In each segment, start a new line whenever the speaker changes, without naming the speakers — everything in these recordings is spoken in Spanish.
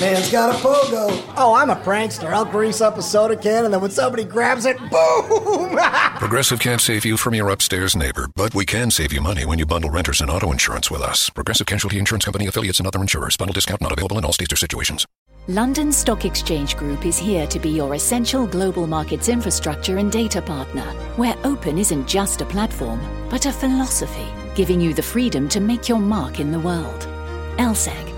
Man's got a pogo. Oh, I'm a prankster. I'll grease up a soda can and then when somebody grabs it, boom!
Progressive can't save you from your upstairs neighbor, but we can save you money when you bundle renters and auto insurance with us. Progressive Casualty Insurance Company affiliates and other insurers. Bundle discount not available in all states or situations.
London Stock Exchange Group is here to be your essential global markets infrastructure and data partner, where open isn't just a platform, but a philosophy, giving you the freedom to make your mark in the world. LSEG,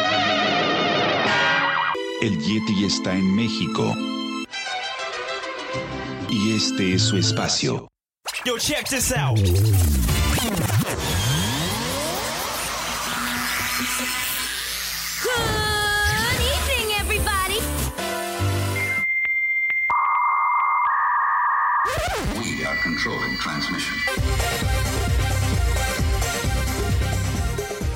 El Yeti está en México. Y este es su espacio.
Yo, check this out.
Good evening, everybody.
We are controlling transmission.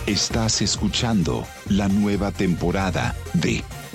Estás escuchando la nueva temporada de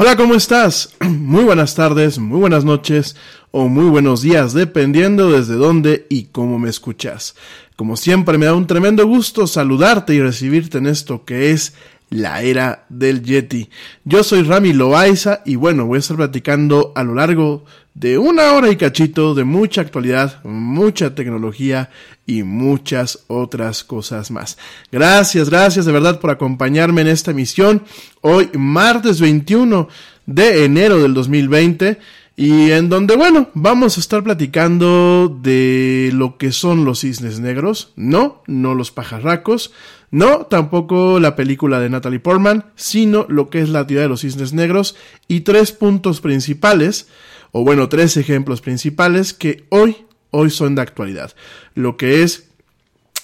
Hola, ¿cómo estás? Muy buenas tardes, muy buenas noches o muy buenos días, dependiendo desde dónde y cómo me escuchas. Como siempre, me da un tremendo gusto saludarte y recibirte en esto que es la era del Yeti. Yo soy Rami Loaiza y bueno, voy a estar platicando a lo largo de una hora y cachito de mucha actualidad, mucha tecnología y muchas otras cosas más. Gracias, gracias de verdad por acompañarme en esta emisión. Hoy, martes 21 de enero del 2020. Y en donde, bueno, vamos a estar platicando de lo que son los cisnes negros. No, no los pajarracos. No, tampoco la película de Natalie Portman, sino lo que es la teoría de los cisnes negros y tres puntos principales o bueno, tres ejemplos principales que hoy, hoy son de actualidad. Lo que es,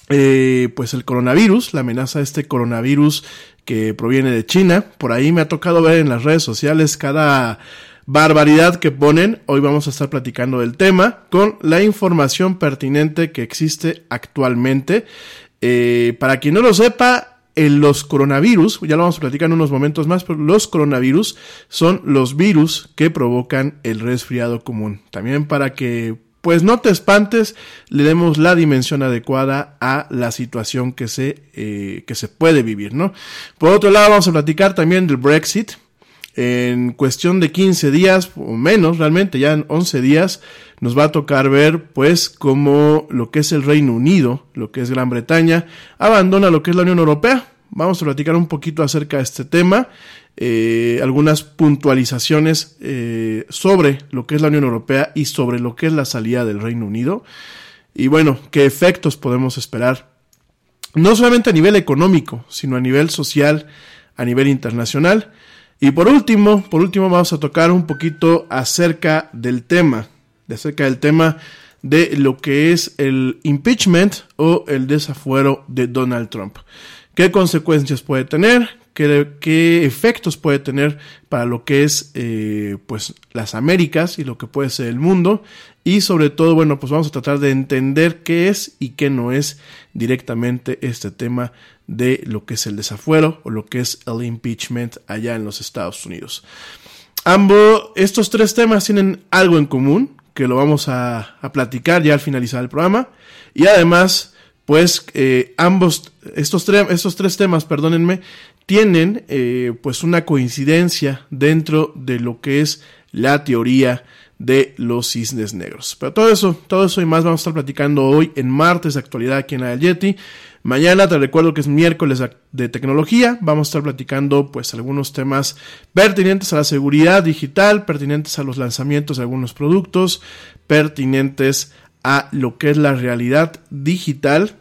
eh, pues el coronavirus, la amenaza de este coronavirus que proviene de China. Por ahí me ha tocado ver en las redes sociales cada barbaridad que ponen. Hoy vamos a estar platicando del tema con la información pertinente que existe actualmente. Eh, para quien no lo sepa, en los coronavirus, ya lo vamos a platicar en unos momentos más, pero los coronavirus son los virus que provocan el resfriado común. También para que pues no te espantes, le demos la dimensión adecuada a la situación que se, eh, que se puede vivir, ¿no? Por otro lado, vamos a platicar también del Brexit. En cuestión de 15 días o menos, realmente ya en 11 días, nos va a tocar ver pues cómo lo que es el Reino Unido, lo que es Gran Bretaña, abandona lo que es la Unión Europea. Vamos a platicar un poquito acerca de este tema, eh, algunas puntualizaciones eh, sobre lo que es la Unión Europea y sobre lo que es la salida del Reino Unido. Y bueno, qué efectos podemos esperar, no solamente a nivel económico, sino a nivel social, a nivel internacional. Y por último, por último vamos a tocar un poquito acerca del tema de acerca del tema de lo que es el impeachment o el desafuero de Donald Trump. ¿Qué consecuencias puede tener? ¿Qué, efectos puede tener para lo que es eh, pues las Américas y lo que puede ser el mundo? Y sobre todo, bueno, pues vamos a tratar de entender qué es y qué no es directamente este tema de lo que es el desafuero o lo que es el impeachment allá en los Estados Unidos. Ambos, estos tres temas tienen algo en común, que lo vamos a, platicar ya al finalizar el programa. Y además, pues eh, ambos, estos, estos tres temas, perdónenme, tienen eh, pues una coincidencia dentro de lo que es la teoría de los cisnes negros. Pero todo eso, todo eso y más vamos a estar platicando hoy en martes de actualidad aquí en la Yeti. Mañana te recuerdo que es miércoles de tecnología. Vamos a estar platicando pues algunos temas pertinentes a la seguridad digital, pertinentes a los lanzamientos de algunos productos, pertinentes a lo que es la realidad digital.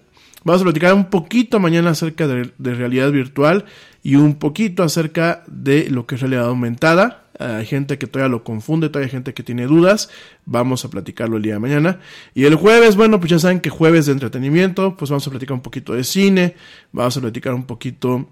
Vamos a platicar un poquito mañana acerca de, de realidad virtual y un poquito acerca de lo que es realidad aumentada. Hay gente que todavía lo confunde, todavía hay gente que tiene dudas. Vamos a platicarlo el día de mañana. Y el jueves, bueno, pues ya saben que jueves de entretenimiento, pues vamos a platicar un poquito de cine, vamos a platicar un poquito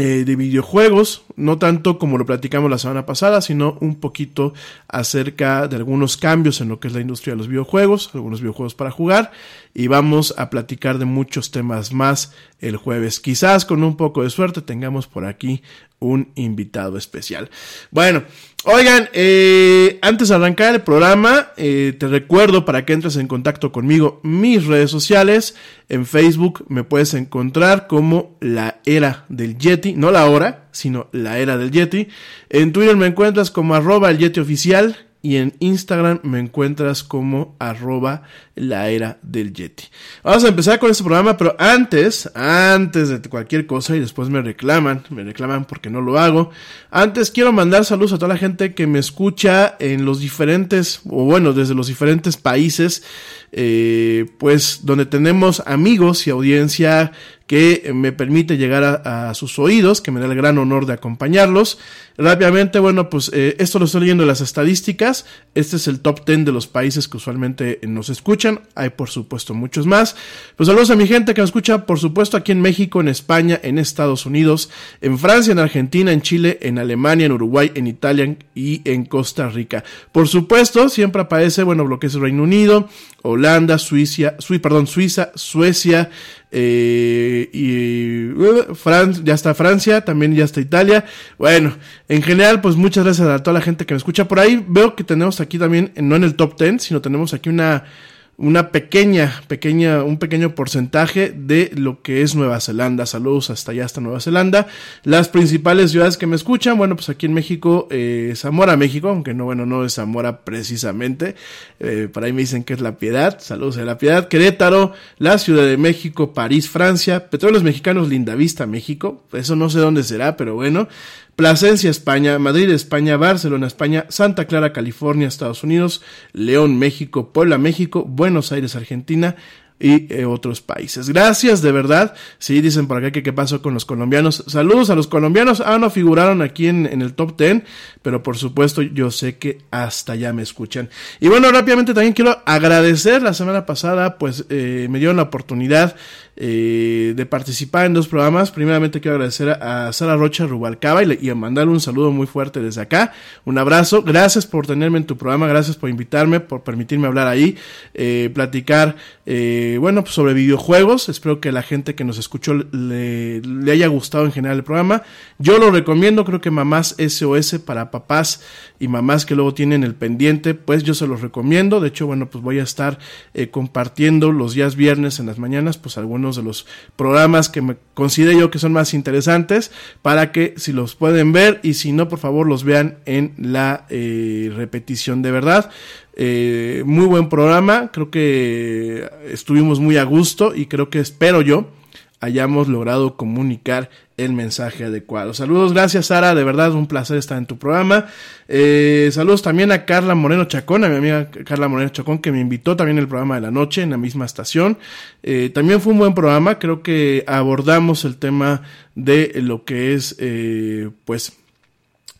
eh, de videojuegos, no tanto como lo platicamos la semana pasada, sino un poquito acerca de algunos cambios en lo que es la industria de los videojuegos, algunos videojuegos para jugar, y vamos a platicar de muchos temas más el jueves. Quizás con un poco de suerte tengamos por aquí un invitado especial. Bueno, oigan, eh, antes de arrancar el programa, eh, te recuerdo para que entres en contacto conmigo mis redes sociales. En Facebook me puedes encontrar como la era del Yeti, no la hora, sino la era del Yeti. En Twitter me encuentras como arroba el Yeti oficial y en Instagram me encuentras como arroba la era del Yeti. Vamos a empezar con este programa, pero antes, antes de cualquier cosa y después me reclaman, me reclaman porque no lo hago. Antes quiero mandar saludos a toda la gente que me escucha en los diferentes, o bueno, desde los diferentes países, eh, pues donde tenemos amigos y audiencia que me permite llegar a, sus oídos, que me da el gran honor de acompañarlos. Rápidamente, bueno, pues eh, esto lo estoy leyendo en las estadísticas. Este es el top 10 de los países que usualmente nos escuchan. Hay, por supuesto, muchos más. Pues saludos a mi gente que nos escucha, por supuesto, aquí en México, en España, en Estados Unidos, en Francia, en Argentina, en Chile, en Alemania, en Uruguay, en Italia y en Costa Rica. Por supuesto, siempre aparece, bueno, lo que es Reino Unido, Holanda, Suiza, perdón, Suiza, Suecia, eh, y uh, ya está Francia, también ya está Italia. Bueno, en general, pues muchas gracias a toda la gente que me escucha por ahí. Veo que tenemos aquí también, no en el top 10, sino tenemos aquí una una pequeña, pequeña, un pequeño porcentaje de lo que es Nueva Zelanda. Saludos hasta allá, hasta Nueva Zelanda. Las principales ciudades que me escuchan, bueno, pues aquí en México, eh, Zamora, México, aunque no, bueno, no es Zamora precisamente. Eh, por ahí me dicen que es La Piedad. Saludos a La Piedad. Querétaro, la Ciudad de México, París, Francia. Petróleos Mexicanos, Lindavista, México. Eso no sé dónde será, pero bueno. Plasencia, España, Madrid, España, Barcelona, España, Santa Clara, California, Estados Unidos, León, México, Puebla, México, Buenos Aires, Argentina, y eh, otros países. Gracias, de verdad. Sí, dicen por acá que qué pasó con los colombianos. Saludos a los colombianos. Ah, no figuraron aquí en, el top 10, pero por supuesto yo sé que hasta allá me escuchan. Y bueno, rápidamente también quiero agradecer. La semana pasada, pues eh, me dieron la oportunidad eh, de participar en dos programas. Primeramente quiero agradecer a, Sara Rocha Rubalcaba y, y a mandarle un saludo muy fuerte desde acá. Un abrazo. Gracias por tenerme en tu programa. Gracias por invitarme, por permitirme hablar ahí, eh, platicar. Eh, bueno, pues sobre videojuegos. Espero que la gente que nos escuchó le, le, haya gustado en general el programa. Yo lo recomiendo, creo que mamás SOS para papás y mamás que luego tienen el pendiente, pues yo se los recomiendo. De hecho, bueno, pues voy a estar eh, compartiendo los días viernes en las mañanas, pues algunos de los programas que me considero yo que son más interesantes para que si los pueden ver y si no, por favor los vean en la eh, repetición de verdad. Eh, muy buen programa, creo que estuvimos muy a gusto y creo que espero yo hayamos logrado comunicar el mensaje adecuado. Saludos, gracias Sara, de verdad un placer estar en tu programa. Eh, saludos también a Carla Moreno Chacón, a mi amiga Carla Moreno Chacón que me invitó también el programa de la noche en la misma estación. Eh, también fue un buen programa, creo que abordamos el tema de lo que es eh, pues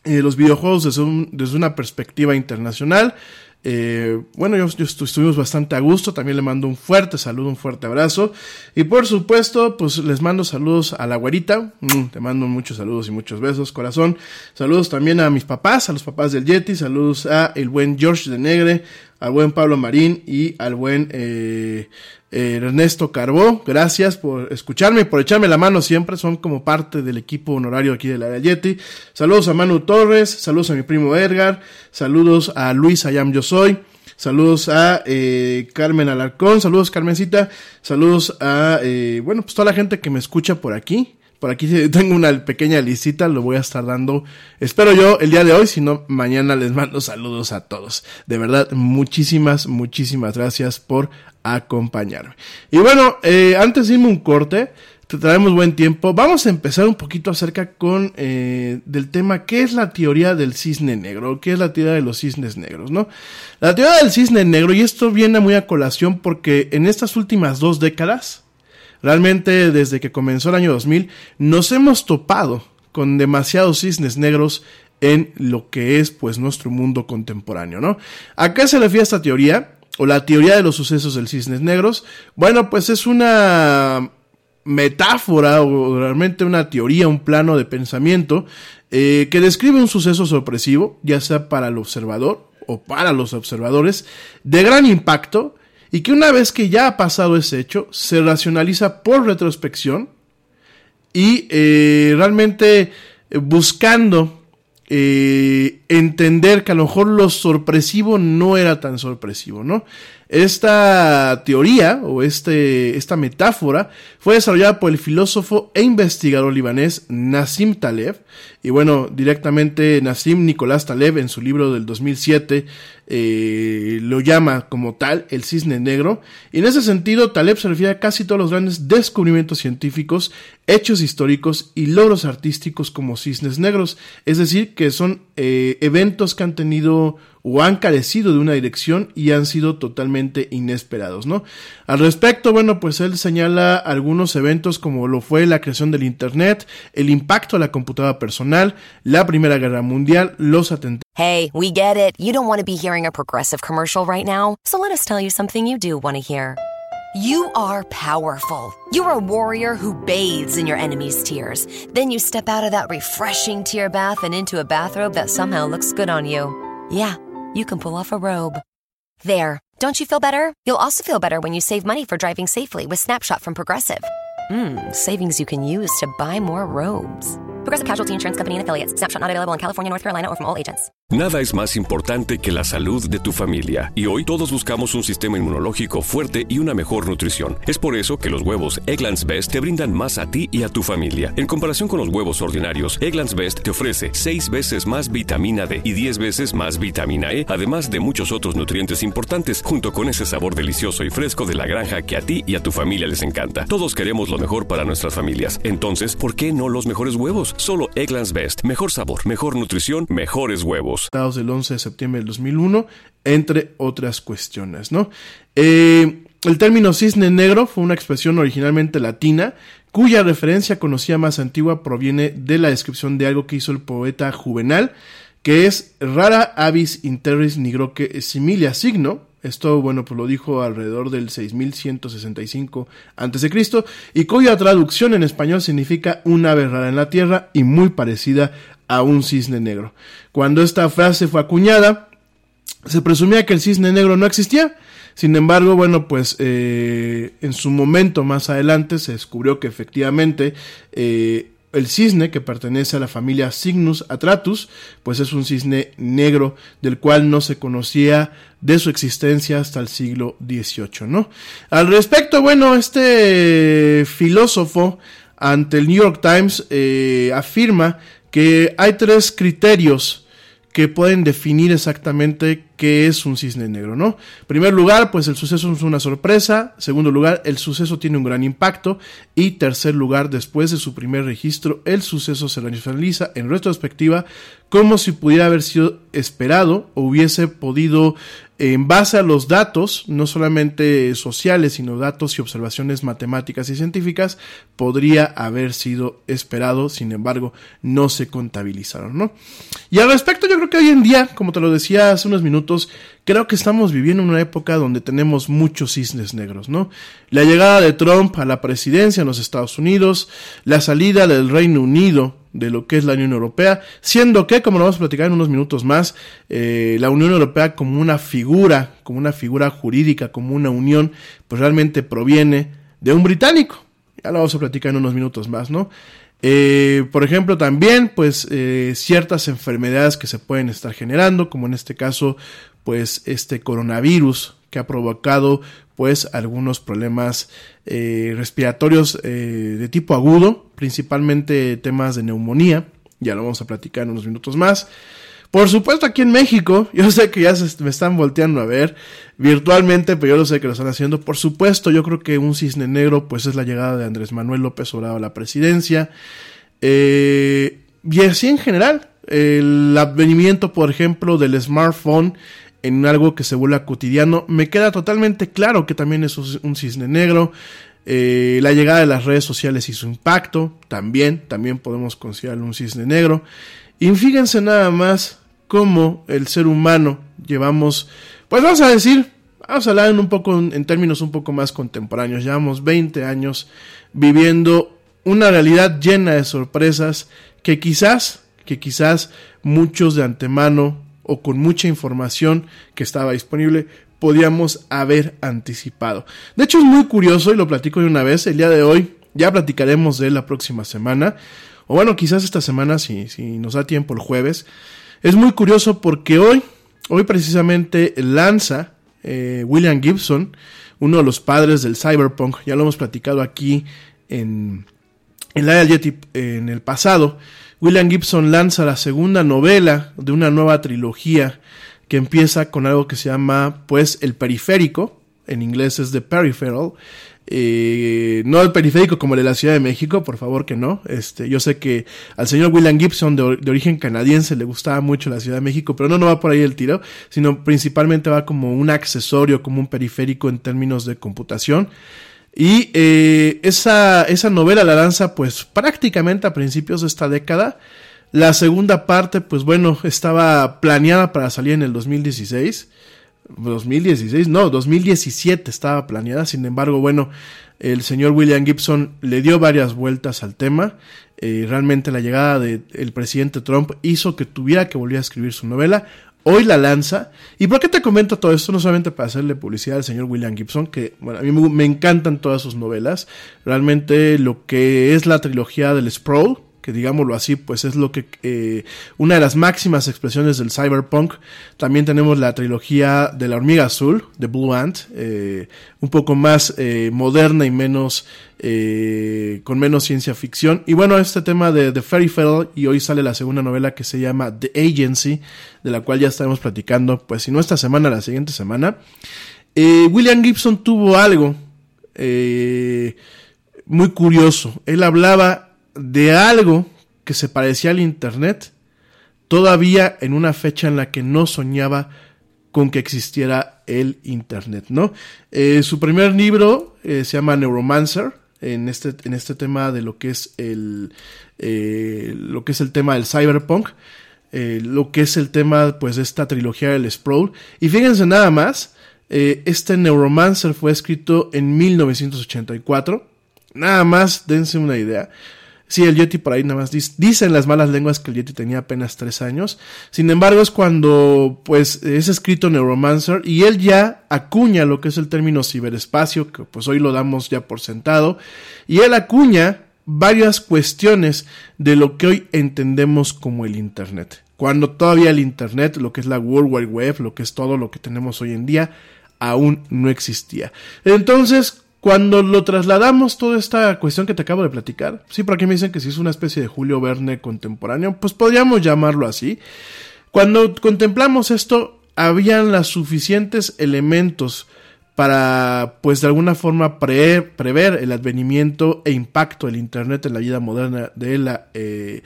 los videojuegos desde, un, desde una perspectiva internacional. Eh, bueno, yo, yo estuvimos bastante a gusto. También le mando un fuerte saludo, un fuerte abrazo. Y por supuesto, pues les mando saludos a la güerita. Mm, te mando muchos saludos y muchos besos, corazón. Saludos también a mis papás, a los papás del Yeti. Saludos a el buen George de Negre, al buen Pablo Marín y al buen eh, eh, Ernesto Carbó. Gracias por escucharme y por echarme la mano siempre. Son como parte del equipo honorario aquí de la Yeti. Saludos a Manu Torres, saludos a mi primo Edgar, saludos a Luis Ayam Yo Soy. Saludos a eh, Carmen Alarcón, saludos Carmencita, saludos a, eh, bueno, pues toda la gente que me escucha por aquí. Por aquí tengo una pequeña listita, lo voy a estar dando, espero yo, el día de hoy, si no, mañana les mando saludos a todos. De verdad, muchísimas, muchísimas gracias por acompañarme. Y bueno, eh, antes de irme un corte, te traemos buen tiempo. Vamos a empezar un poquito acerca con eh, del tema qué es la teoría del cisne negro, qué es la teoría de los cisnes negros, ¿no? La teoría del cisne negro, y esto viene muy a colación porque en estas últimas dos décadas, realmente desde que comenzó el año 2000, nos hemos topado con demasiados cisnes negros en lo que es pues nuestro mundo contemporáneo, ¿no? ¿A qué se refiere esta teoría? O la teoría de los sucesos del cisnes negros. Bueno, pues es una metáfora o realmente una teoría, un plano de pensamiento eh, que describe un suceso sorpresivo, ya sea para el observador o para los observadores, de gran impacto y que una vez que ya ha pasado ese hecho, se racionaliza por retrospección y eh, realmente eh, entender que a lo mejor lo sorpresivo no era tan sorpresivo, ¿no? Esta teoría o este, esta metáfora fue desarrollada por el filósofo e investigador libanés Nassim Taleb. Y bueno, directamente Nassim Nicolás Taleb en su libro del 2007 eh, lo llama como tal el cisne negro. Y en ese sentido, Taleb se refiere a casi todos los grandes descubrimientos científicos, hechos históricos y logros artísticos como cisnes negros. Es decir, que son eh, eventos que han tenido o han carecido de una dirección y han sido totalmente inesperados, ¿no? Al respecto, bueno, pues él señala algunos eventos como lo fue la creación del Internet, el impacto a la computadora personal, la Primera Guerra Mundial, los atentados.
Hey, we get it. You don't want to be hearing a progressive commercial right now, so let us tell you something you do want to hear. You are powerful. You're a warrior who bathes in your enemy's tears. Then you step out of that refreshing tear bath and into a bathrobe that somehow looks good on you. Yeah, you can pull off a robe. There, Don't you feel better? You'll also feel better when you save money for driving safely with Snapshot from Progressive. Mmm, savings you can use to buy more robes. Progressive Casualty Insurance Company and affiliates. Snapshot not available in California, North Carolina, or from all agents.
Nada es más importante que la salud de tu familia, y hoy todos buscamos un sistema inmunológico fuerte y una mejor nutrición. Es por eso que los huevos Egglands Best te brindan más a ti y a tu familia. En comparación con los huevos ordinarios, Egglands Best te ofrece 6 veces más vitamina D y 10 veces más vitamina E, además de muchos otros nutrientes importantes, junto con ese sabor delicioso y fresco de la granja que a ti y a tu familia les encanta. Todos queremos lo mejor para nuestras familias. Entonces, ¿por qué no los mejores huevos? Solo Egglands Best. Mejor sabor, mejor nutrición, mejores huevos
del 11 de septiembre del 2001, entre otras cuestiones, ¿no? Eh, el término cisne negro fue una expresión originalmente latina, cuya referencia conocida más antigua proviene de la descripción de algo que hizo el poeta Juvenal, que es rara avis interis nigroque similia signo, esto, bueno, pues lo dijo alrededor del 6165 a.C. y cuya traducción en español significa una ave rara en la tierra y muy parecida a un cisne negro. Cuando esta frase fue acuñada, se presumía que el cisne negro no existía. Sin embargo, bueno, pues eh, en su momento más adelante se descubrió que efectivamente eh, el cisne, que pertenece a la familia Cygnus atratus, pues es un cisne negro del cual no se conocía de su existencia hasta el siglo XVIII, ¿no? Al respecto, bueno, este filósofo ante el New York Times eh, afirma que hay tres criterios que pueden definir exactamente qué es un cisne negro, ¿no? En primer lugar, pues el suceso es una sorpresa. Segundo lugar, el suceso tiene un gran impacto. Y tercer lugar, después de su primer registro, el suceso se realiza en retrospectiva como si pudiera haber sido esperado o hubiese podido en base a los datos, no solamente sociales, sino datos y observaciones matemáticas y científicas, podría haber sido esperado, sin embargo, no se contabilizaron, ¿no? Y al respecto, yo creo que hoy en día, como te lo decía hace unos minutos, creo que estamos viviendo en una época donde tenemos muchos cisnes negros, ¿no? La llegada de Trump a la presidencia en los Estados Unidos, la salida del Reino Unido de lo que es la Unión Europea, siendo que, como lo vamos a platicar en unos minutos más, eh, la Unión Europea como una figura, como una figura jurídica, como una unión, pues realmente proviene de un británico. Ya lo vamos a platicar en unos minutos más, ¿no? Eh, por ejemplo, también, pues, eh, ciertas enfermedades que se pueden estar generando, como en este caso, pues, este coronavirus que ha provocado, pues, algunos problemas eh, respiratorios eh, de tipo agudo, principalmente temas de neumonía, ya lo vamos a platicar en unos minutos más. Por supuesto, aquí en México, yo sé que ya se me están volteando a ver virtualmente, pero yo lo sé que lo están haciendo. Por supuesto, yo creo que un cisne negro, pues es la llegada de Andrés Manuel López Obrador a la presidencia. Eh, y así en general, el advenimiento, por ejemplo, del smartphone en algo que se vuelve cotidiano, me queda totalmente claro que también es un cisne negro. Eh, la llegada de las redes sociales y su impacto, también, también podemos considerarlo un cisne negro. Y fíjense nada más cómo el ser humano llevamos, pues vamos a decir, vamos a hablar en un poco, en términos un poco más contemporáneos, llevamos 20 años viviendo una realidad llena de sorpresas que quizás, que quizás muchos de antemano o con mucha información que estaba disponible podíamos haber anticipado. De hecho es muy curioso y lo platico de una vez, el día de hoy ya platicaremos de él la próxima semana, o bueno, quizás esta semana si, si nos da tiempo el jueves. Es muy curioso porque hoy, hoy precisamente lanza eh, William Gibson, uno de los padres del cyberpunk, ya lo hemos platicado aquí en, en la en el pasado, William Gibson lanza la segunda novela de una nueva trilogía que empieza con algo que se llama pues el periférico, en inglés es The Peripheral, eh, no el periférico como el de la Ciudad de México, por favor que no. Este, yo sé que al señor William Gibson de, de, origen canadiense le gustaba mucho la Ciudad de México, pero no, no va por ahí el tiro, sino principalmente va como un accesorio, como un periférico en términos de computación. Y eh, esa, esa novela la lanza pues prácticamente a principios de esta década. La segunda parte, pues bueno, estaba planeada para salir en el 2016. 2016, no, 2017 estaba planeada. Sin embargo, bueno, el señor William Gibson le dio varias vueltas al tema. Eh, realmente la llegada del presidente Trump hizo que tuviera que volver a escribir su novela. Hoy la lanza. ¿Y por qué te comento todo esto? No solamente para hacerle publicidad al señor William Gibson, que bueno, a mí me, me encantan todas sus novelas. Realmente lo que es la trilogía del Sprawl, que digámoslo así, pues es lo que eh, una de las máximas expresiones del cyberpunk. También tenemos la trilogía de la hormiga azul, de Blue Ant, eh, un poco más eh, moderna y menos con menos ciencia ficción. Y bueno, este tema de The Fairy Fell y hoy sale la segunda novela que se llama The Agency, de la cual ya estaremos platicando, pues si no esta semana, la siguiente semana. William Gibson tuvo algo muy curioso. Él hablaba de algo que se parecía al Internet, todavía en una fecha en la que no soñaba con que existiera el Internet, ¿no? Eh, su primer libro eh, se llama Neuromancer, en este, en este tema de lo que es el, eh, lo que es el tema del cyberpunk, lo que es el tema, pues, de esta trilogía del Sprawl. Y fíjense nada más, este Neuromancer fue escrito en 1984. Nada más, dense una idea. Sí, el Yeti por ahí nada más dice, dicen las malas lenguas que el Yeti tenía apenas tres años. Sin embargo, es cuando pues es escrito Neuromancer y él ya acuña lo que es el término ciberespacio, que pues hoy lo damos ya por sentado, y él acuña varias cuestiones de lo que hoy entendemos como el Internet. Cuando todavía el Internet, lo que es la World Wide Web, lo que es todo lo que tenemos hoy en día, aún no existía. Entonces, cuando lo trasladamos toda esta cuestión que te acabo de platicar, sí, por aquí me dicen que si es una especie de Julio Verne contemporáneo, pues podríamos llamarlo así. Cuando contemplamos esto, habían los suficientes elementos para, pues de alguna forma, prever el advenimiento e impacto del Internet en la vida moderna de la, eh,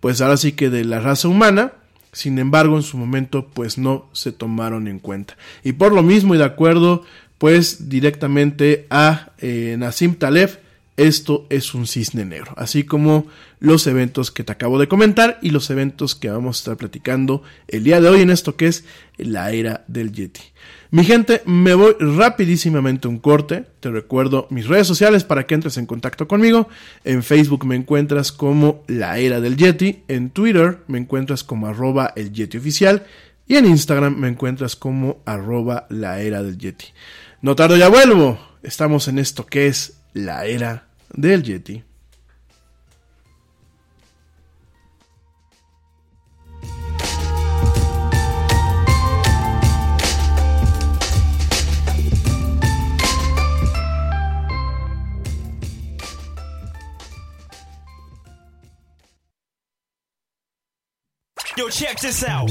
pues ahora sí que de la raza humana. Sin embargo, en su momento, pues no se tomaron en cuenta. Y por lo mismo, y de acuerdo pues directamente a eh, Nassim Taleb, esto es un cisne negro, así como los eventos que te acabo de comentar y los eventos que vamos a estar platicando el día de hoy en esto que es la era del Yeti. Mi gente, me voy rapidísimamente un corte. Te recuerdo mis redes sociales para que entres en contacto conmigo. En Facebook me encuentras como la era del Yeti. En Twitter me encuentras como arroba el Yeti oficial. Y en Instagram me encuentras como arroba la era del Yeti. No tardo ya vuelvo. Estamos en esto que es la era del Yeti.
Yo, check this out.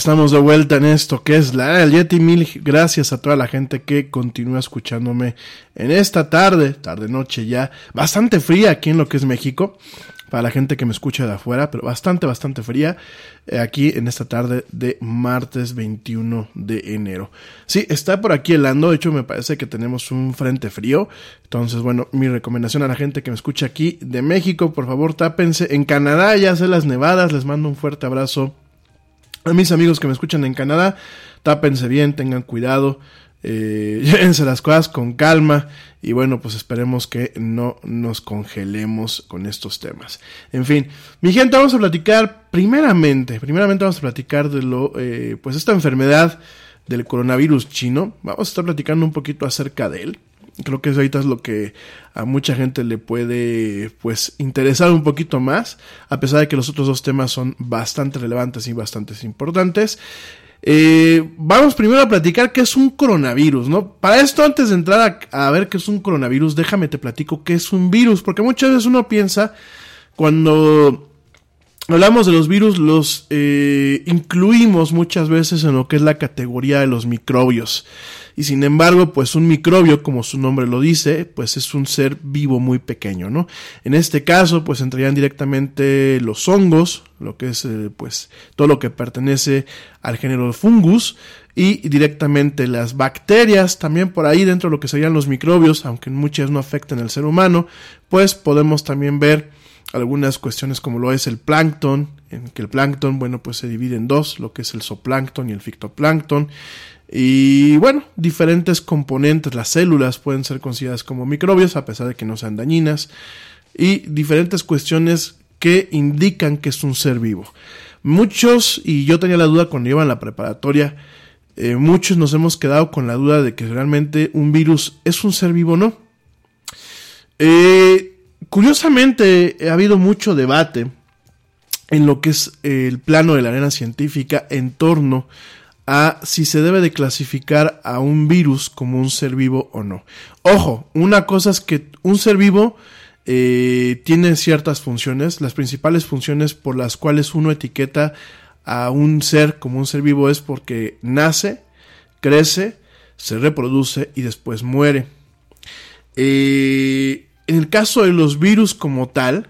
Estamos de vuelta en esto que es la del Yeti. Mil gracias a toda la gente que continúa escuchándome en esta tarde, tarde noche ya, bastante fría aquí en lo que es México. Para la gente que me escucha de afuera, pero bastante, bastante fría eh, aquí en esta tarde de martes 21 de enero. Sí, está por aquí helando. De hecho, me parece que tenemos un frente frío. Entonces, bueno, mi recomendación a la gente que me escucha aquí de México, por favor, tápense. En Canadá ya sé las nevadas. Les mando un fuerte abrazo a mis amigos que me escuchan en Canadá, tápense bien, tengan cuidado, eh, llévense las cosas con calma y bueno, pues esperemos que no nos congelemos con estos temas. En fin, mi gente, vamos a platicar primeramente, primeramente vamos a platicar de lo, eh, pues esta enfermedad del coronavirus chino. Vamos a estar platicando un poquito acerca de él. Creo que eso ahorita es lo que a mucha gente le puede pues interesar un poquito más, a pesar de que los otros dos temas son bastante relevantes y bastante importantes. Eh, vamos primero a platicar qué es un coronavirus, ¿no? Para esto, antes de entrar a, ver qué es un coronavirus, déjame te platico qué es un virus, porque muchas veces uno piensa cuando hablamos de los virus, los eh, incluimos muchas veces en lo que es la categoría de los microbios. Y sin embargo, pues un microbio, como su nombre lo dice, pues es un ser vivo muy pequeño, ¿no? En este caso, pues entrarían directamente los hongos, lo que es, eh, pues, todo lo que pertenece al género fungus, y directamente las bacterias, también por ahí dentro de lo que serían los microbios, aunque muchas no afectan al ser humano, pues podemos también ver algunas cuestiones como lo es el plancton, en que el plancton, bueno, pues se divide en dos, lo que es el zooplancton y el fitoplancton. Y bueno, diferentes componentes, las células pueden ser consideradas como microbios a pesar de que no sean dañinas. Y diferentes cuestiones que indican que es un ser vivo. Muchos, y yo tenía la duda cuando iba en la preparatoria, eh, muchos nos hemos quedado con la duda de que realmente un virus es un ser vivo o no. Eh, curiosamente, ha habido mucho debate en lo que es el plano de la arena científica en torno a si se debe de clasificar a un virus como un ser vivo o no. Ojo, una cosa es que un ser vivo eh, tiene ciertas funciones. Las principales funciones por las cuales uno etiqueta a un ser como un ser vivo es porque nace, crece, se reproduce y después muere. Eh, en el caso de los virus como tal,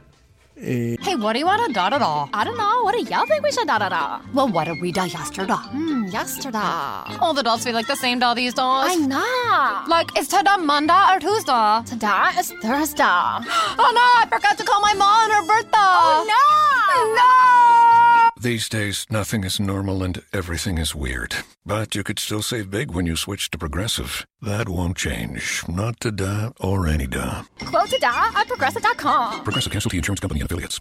eh,
Hey, what do you want to da da da? I don't know. What do y'all think we should da da da? Well, what did we da yesterday? Hmm, yesterday. All the dolls feel like the same doll these days. I know. Like, is today Monday or Tuesday? Today is Thursday. oh no, I forgot to call my mom on her birthday. Oh no! No!
These days, nothing is normal and everything is weird. But you could still save big when you switch to Progressive. That won't change. Not today or any day.
Quote today at progressive.com.
Progressive Casualty Insurance Company and Affiliates.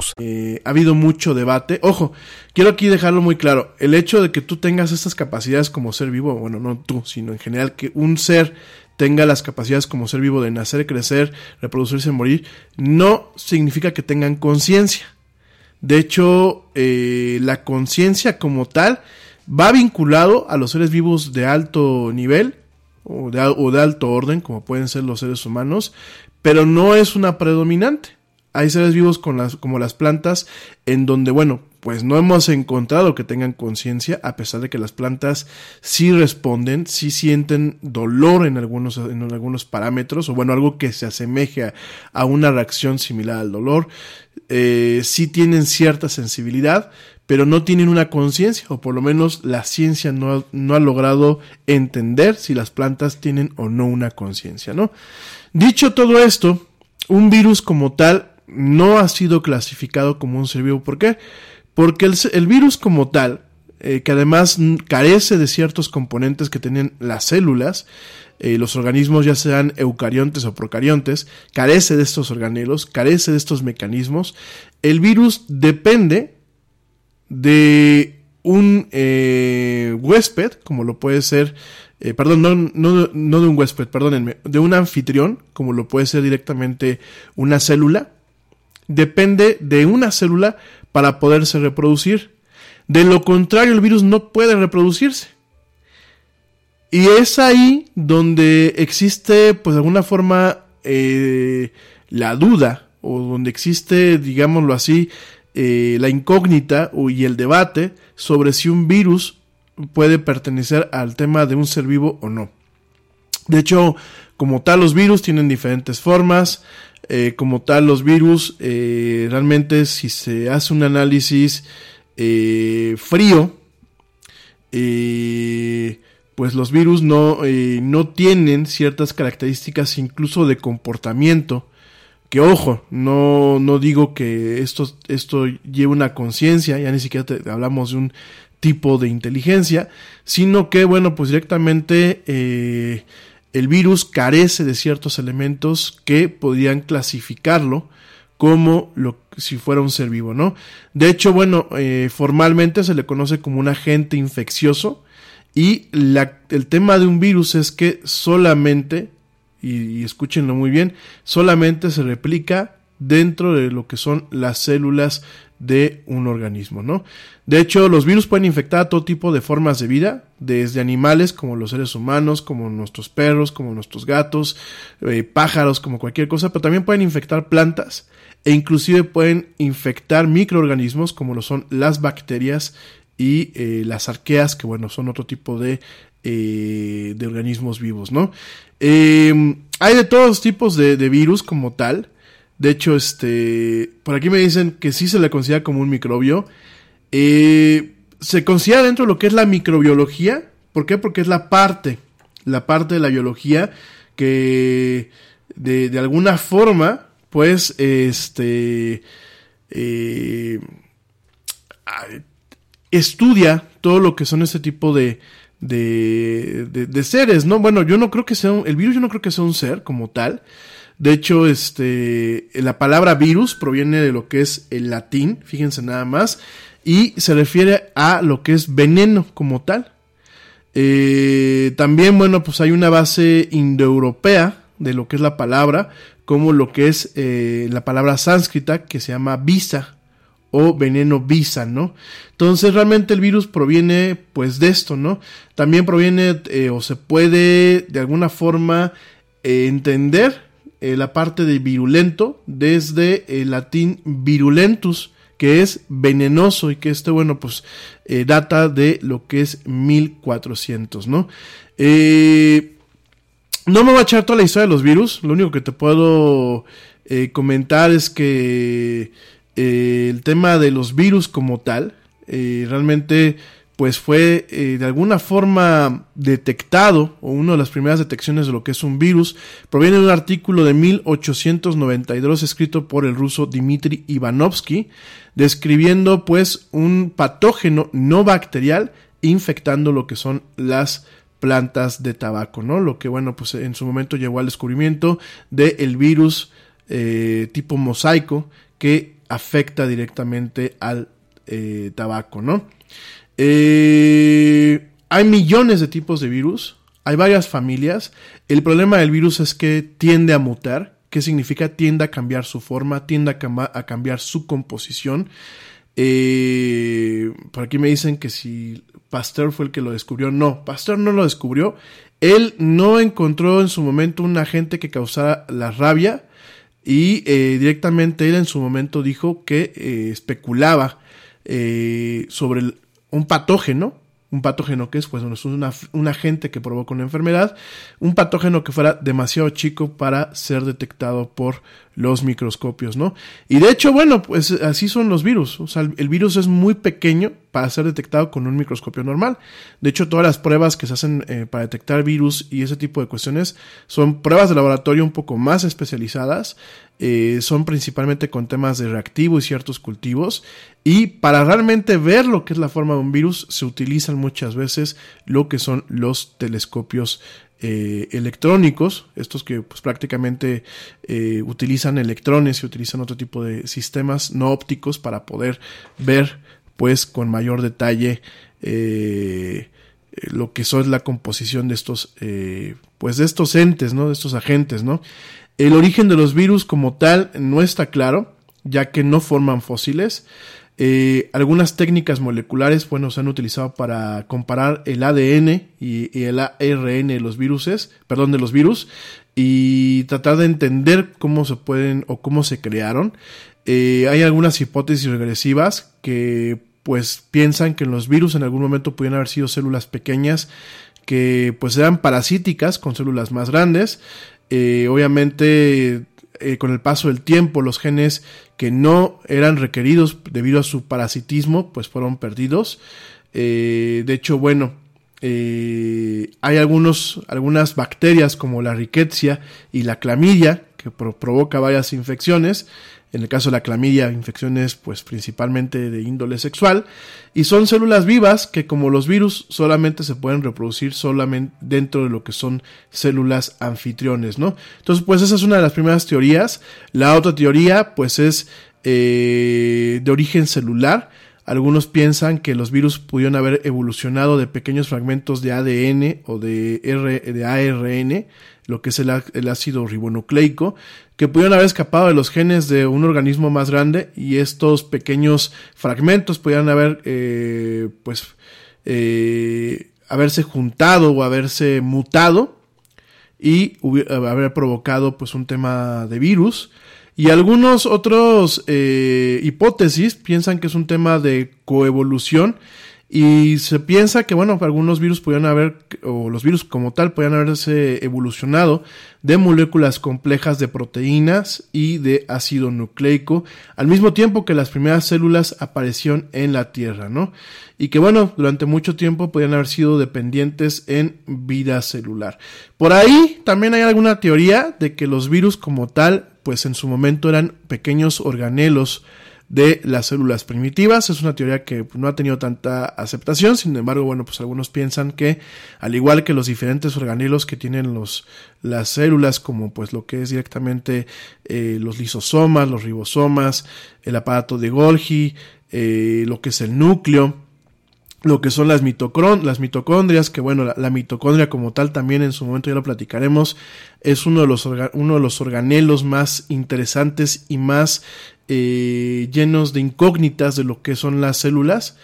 Eh, ha habido mucho debate. Ojo, quiero aquí dejarlo muy claro. El hecho de que tú tengas estas capacidades como ser vivo, bueno, no tú, sino en general que un ser tenga las capacidades como ser vivo de nacer, crecer, reproducirse, morir, no significa que tengan conciencia. De hecho, eh, la conciencia como tal va vinculado a los seres vivos de alto nivel o de, o de alto orden, como pueden ser los seres humanos, pero no es una predominante hay seres vivos como las plantas, en donde, bueno, pues no hemos encontrado que tengan conciencia, a pesar de que las plantas sí responden, sí sienten dolor en algunos, en algunos parámetros, o bueno, algo que se asemeje a, una reacción similar al dolor, eh, sí tienen cierta sensibilidad, pero no tienen una conciencia, o por lo menos la ciencia no, no ha logrado entender si las plantas tienen o no una conciencia, ¿no? Dicho todo esto, un virus como tal no ha sido clasificado como un ser vivo. ¿Por qué? Porque el, virus como tal, eh, que además carece de ciertos componentes que tienen las células, eh, los organismos ya sean eucariontes o procariontes, carece de estos organelos, carece de estos mecanismos. El virus depende de un eh, huésped, como lo puede ser, perdón, no, no, no de un huésped, perdónenme, de un anfitrión, como lo puede ser directamente una célula, depende de una célula para poderse reproducir. De lo contrario, el virus no puede reproducirse. Y es ahí donde existe, pues de alguna forma, eh, la duda, o donde existe, digámoslo así, eh, la incógnita y el debate sobre si un virus puede pertenecer al tema de un ser vivo o no. De hecho, como tal, los virus tienen diferentes formas. Eh, como tal los virus, eh, realmente si se hace un análisis eh, frío, pues los virus no, no tienen ciertas características incluso de comportamiento. Que ojo, no, no digo que esto, esto lleve una conciencia, ya ni siquiera hablamos de un tipo de inteligencia, sino que, bueno, pues directamente el virus carece de ciertos elementos que podrían clasificarlo como lo, si fuera un ser vivo, ¿no? De hecho, bueno, eh, formalmente se le conoce como un agente infeccioso y la, el tema de un virus es que solamente, y, y escúchenlo muy bien, solamente se replica dentro de lo que son las células de un organismo, ¿no? De hecho, los virus pueden infectar a todo tipo de formas de vida, desde animales como los seres humanos, como nuestros perros, como nuestros gatos, eh, pájaros, como cualquier cosa, pero también pueden infectar plantas e inclusive pueden infectar microorganismos como lo son las bacterias y eh, las arqueas, que bueno, son otro tipo de, eh, de organismos vivos, ¿no? hay de todos tipos de virus como tal. De hecho, este, por aquí me dicen que sí se le considera como un microbio. Eh, se considera dentro de lo que es la microbiología. ¿Por qué? Porque es la parte, la parte de la biología que de, alguna forma, pues, este, eh, estudia todo lo que son este tipo de, de, de, seres, ¿no? Bueno, yo no creo que sea el virus yo no creo que sea un ser como tal, de hecho, este, la palabra virus proviene de lo que es el latín, fíjense nada más, y se refiere a lo que es veneno como tal. Eh, también, bueno, pues hay una base indoeuropea de lo que es la palabra, como lo que es eh, la palabra sánscrita que se llama visa o veneno visa, ¿no? Entonces realmente el virus proviene pues de esto, ¿no? También proviene eh, o se puede de alguna forma entender eh, la parte de virulento desde el latín virulentus, que es venenoso y que este, bueno, pues eh, data de lo que es 1400, ¿no? Eh, no me voy a echar toda la historia de los virus, lo único que te puedo comentar es que el tema de los virus como tal, realmente pues fue eh, de alguna forma detectado, o una de las primeras detecciones de lo que es un virus, proviene de un artículo de 1892 escrito por el ruso Dmitry Ivanovsky, describiendo pues un patógeno no bacterial infectando lo que son las plantas de tabaco, ¿no? Lo que, bueno, pues en su momento llevó al descubrimiento del virus eh, tipo mosaico que afecta directamente al eh, tabaco, ¿no? Eh, hay millones de tipos de virus, hay varias familias. El problema del virus es que tiende a mutar. ¿Qué significa? Tiende a cambiar su forma, tiende a, cambiar su composición. Eh, por aquí me dicen que si Pasteur fue el que lo descubrió. No, Pasteur no lo descubrió. Él no encontró en su momento un agente que causara la rabia y eh, directamente él en su momento dijo que especulaba sobre el, un patógeno, un patógeno que es, pues, es un agente que provoca una enfermedad, un patógeno que fuera demasiado chico para ser detectado por los microscopios, ¿no? Y de hecho, bueno, pues así son los virus. O sea, el virus es muy pequeño para ser detectado con un microscopio normal. De hecho, todas las pruebas que se hacen eh, para detectar virus y ese tipo de cuestiones son pruebas de laboratorio un poco más especializadas. Eh, son principalmente con temas de reactivo y ciertos cultivos. Y para realmente ver lo que es la forma de un virus, se utilizan muchas veces lo que son los telescopios eh, electrónicos, estos que pues prácticamente eh, utilizan electrones y utilizan otro tipo de sistemas no ópticos para poder ver pues con mayor detalle eh, lo que son la composición de estos pues de entes, ¿no? De estos agentes, ¿no? El origen de los virus como tal no está claro, ya que no forman fósiles. Eh, algunas técnicas moleculares, bueno, se han utilizado para comparar el ADN y, el ARN de los viruses, perdón, de los virus, y tratar de entender cómo se pueden o cómo se crearon. Eh, hay algunas hipótesis regresivas que pues piensan que los virus en algún momento pudieron haber sido células pequeñas que pues eran parasíticas con células más grandes. Eh, obviamente eh, con el paso del tiempo los genes que no eran requeridos debido a su parasitismo pues fueron perdidos. Eh, de hecho, bueno, eh, hay algunos, algunas bacterias como la riquetia y la clamidia que provoca varias infecciones en el caso de la clamidia, infecciones pues principalmente de índole sexual, y son células vivas que como los virus solamente se pueden reproducir solamente dentro de lo que son células anfitriones, ¿no? Entonces pues esa es una de las primeras teorías. La otra teoría pues es eh, de origen celular. Algunos piensan que los virus pudieron haber evolucionado de pequeños fragmentos de ADN o de, de ARN, lo que es el, ácido ribonucleico, que pudieron haber escapado de los genes de un organismo más grande y estos pequeños fragmentos pudieran haber, eh, pues, eh, haberse juntado o haberse mutado y haber provocado, pues, un tema de virus. Y algunos otros eh, hipótesis piensan que es un tema de coevolución y se piensa que, bueno, algunos virus podrían haber, o los virus como tal, podrían haberse evolucionado de moléculas complejas de proteínas y de ácido nucleico, al mismo tiempo que las primeras células aparecieron en la Tierra, ¿no? Y que, bueno, durante mucho tiempo podrían haber sido dependientes en vida celular. Por ahí también hay alguna teoría de que los virus como tal, pues en su momento eran pequeños organelos, de las células primitivas. Es una teoría que no ha tenido tanta aceptación, sin embargo, bueno, pues algunos piensan que al igual que los diferentes organelos que tienen los, las células, como pues lo que es directamente eh, los lisosomas, los ribosomas, el aparato de Golgi, eh, lo que es el núcleo, lo que son las, las mitocondrias, que bueno, la, mitocondria como tal también en su momento ya lo platicaremos, es uno de los, uno de los organelos más interesantes y más eh, llenos de incógnitas de lo que son las células,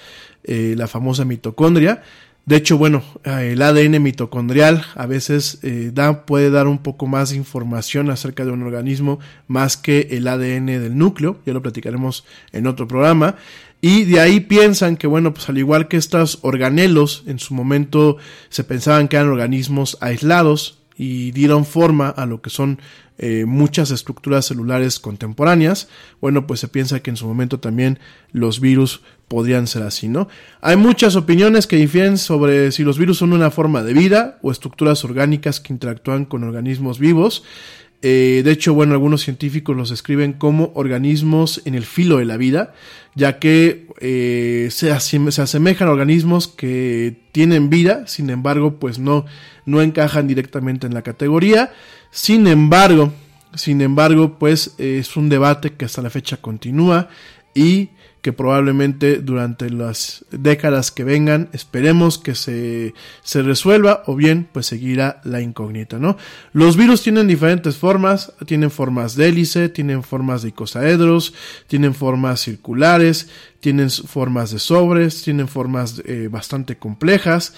eh, la famosa mitocondria. De hecho, bueno, eh, el ADN mitocondrial a veces da, puede dar un poco más de información acerca de un organismo más que el ADN del núcleo, ya lo platicaremos en otro programa. Y de ahí piensan que, bueno, pues al igual que estos organelos, en su momento se pensaban que eran organismos aislados y dieron forma a lo que son eh, muchas estructuras celulares contemporáneas, bueno, pues se piensa que en su momento también los virus podrían ser así, ¿no? Hay muchas opiniones que difieren sobre si los virus son una forma de vida o estructuras orgánicas que interactúan con organismos vivos. Eh, de hecho, bueno, algunos científicos los escriben como organismos en el filo de la vida, ya que eh, se, se, asemejan a organismos que tienen vida, sin embargo, pues no, no encajan directamente en la categoría. Sin embargo, sin embargo, pues es un debate que hasta la fecha continúa y que probablemente durante las décadas que vengan esperemos que se, se resuelva o bien pues seguirá la incógnita, ¿no? Los virus tienen diferentes formas, tienen formas de hélice, tienen formas de icosaedros, tienen formas circulares, tienen formas de sobres, tienen formas eh, bastante complejas.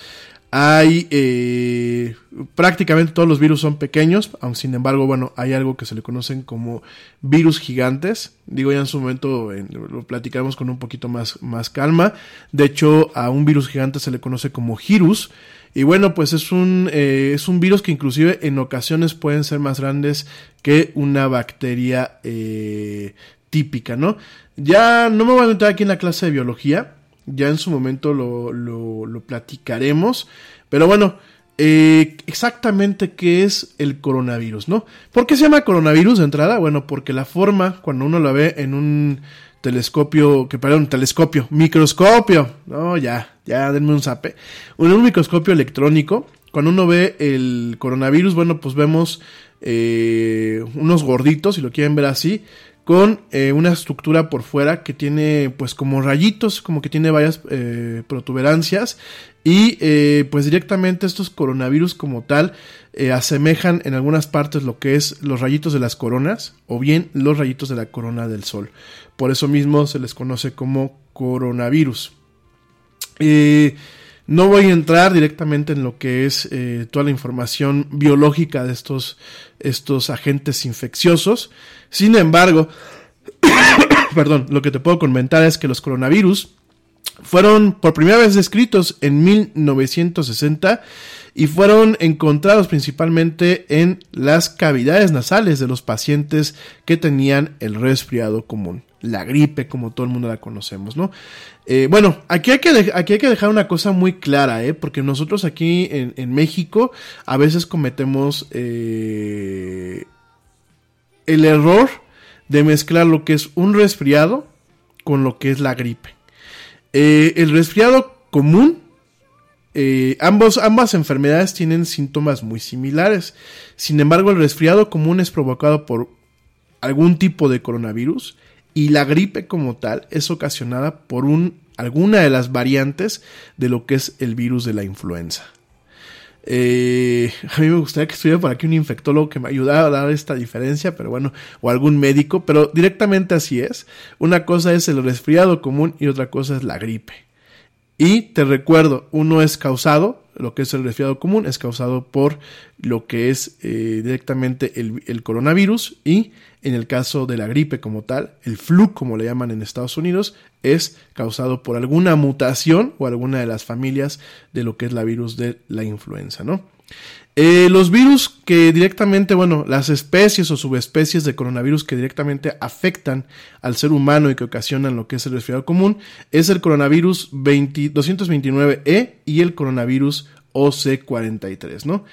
Hay eh, prácticamente todos los virus son pequeños, aunque sin embargo, bueno, hay algo que se le conocen como virus gigantes. Digo, ya en su momento lo platicamos con un poquito más, más calma. De hecho, a un virus gigante se le conoce como girus. Y bueno, pues es un, eh, es un virus que inclusive en ocasiones pueden ser más grandes que una bacteria eh, típica, ¿no? Ya no me voy a meter aquí en la clase de biología, ya en su momento lo, lo, platicaremos. Pero bueno, eh, exactamente qué es el coronavirus, ¿no? ¿Por qué se llama coronavirus de entrada? Bueno, porque la forma, cuando uno lo ve en un telescopio, que perdón, telescopio, microscopio, no, ya, ya denme un zape, en un microscopio electrónico, cuando uno ve el coronavirus, bueno, pues vemos eh, unos gorditos, si lo quieren ver así, con eh, una estructura por fuera que tiene pues como rayitos, como que tiene varias eh, protuberancias y eh, pues directamente estos coronavirus como tal asemejan en algunas partes lo que es los rayitos de las coronas o bien los rayitos de la corona del sol. Por eso mismo se les conoce como coronavirus. No voy a entrar directamente en lo que es toda la información biológica de estos, estos agentes infecciosos. Sin embargo, perdón, lo que te puedo comentar es que los coronavirus fueron por primera vez descritos en 1960 y fueron encontrados principalmente en las cavidades nasales de los pacientes que tenían el resfriado común, la gripe como todo el mundo la conocemos, ¿no? Eh, bueno, aquí hay, que aquí hay que dejar una cosa muy clara, ¿eh? porque nosotros aquí en, México a veces cometemos eh, el error de mezclar lo que es un resfriado con lo que es la gripe. Eh, el resfriado común, ambos, ambas enfermedades tienen síntomas muy similares. Sin embargo, el resfriado común es provocado por algún tipo de coronavirus y la gripe como tal es ocasionada por un, alguna de las variantes de lo que es el virus de la influenza. Eh, a mí me gustaría que estuviera por aquí un infectólogo que me ayudara a dar esta diferencia, pero bueno, o algún médico, pero directamente así es. Una cosa es el resfriado común y otra cosa es la gripe. Y te recuerdo, uno es causado, lo que es el resfriado común, es causado por lo que es eh, directamente el, el, coronavirus y en el caso de la gripe como tal, el flu como le llaman en Estados Unidos, es causado por alguna mutación o alguna de las familias de lo que es la virus de la influenza, ¿no? Eh, los virus que directamente, bueno, las especies o subespecies de coronavirus que directamente afectan al ser humano y que ocasionan lo que es el resfriado común es el coronavirus 229E y el coronavirus OC43, ¿no?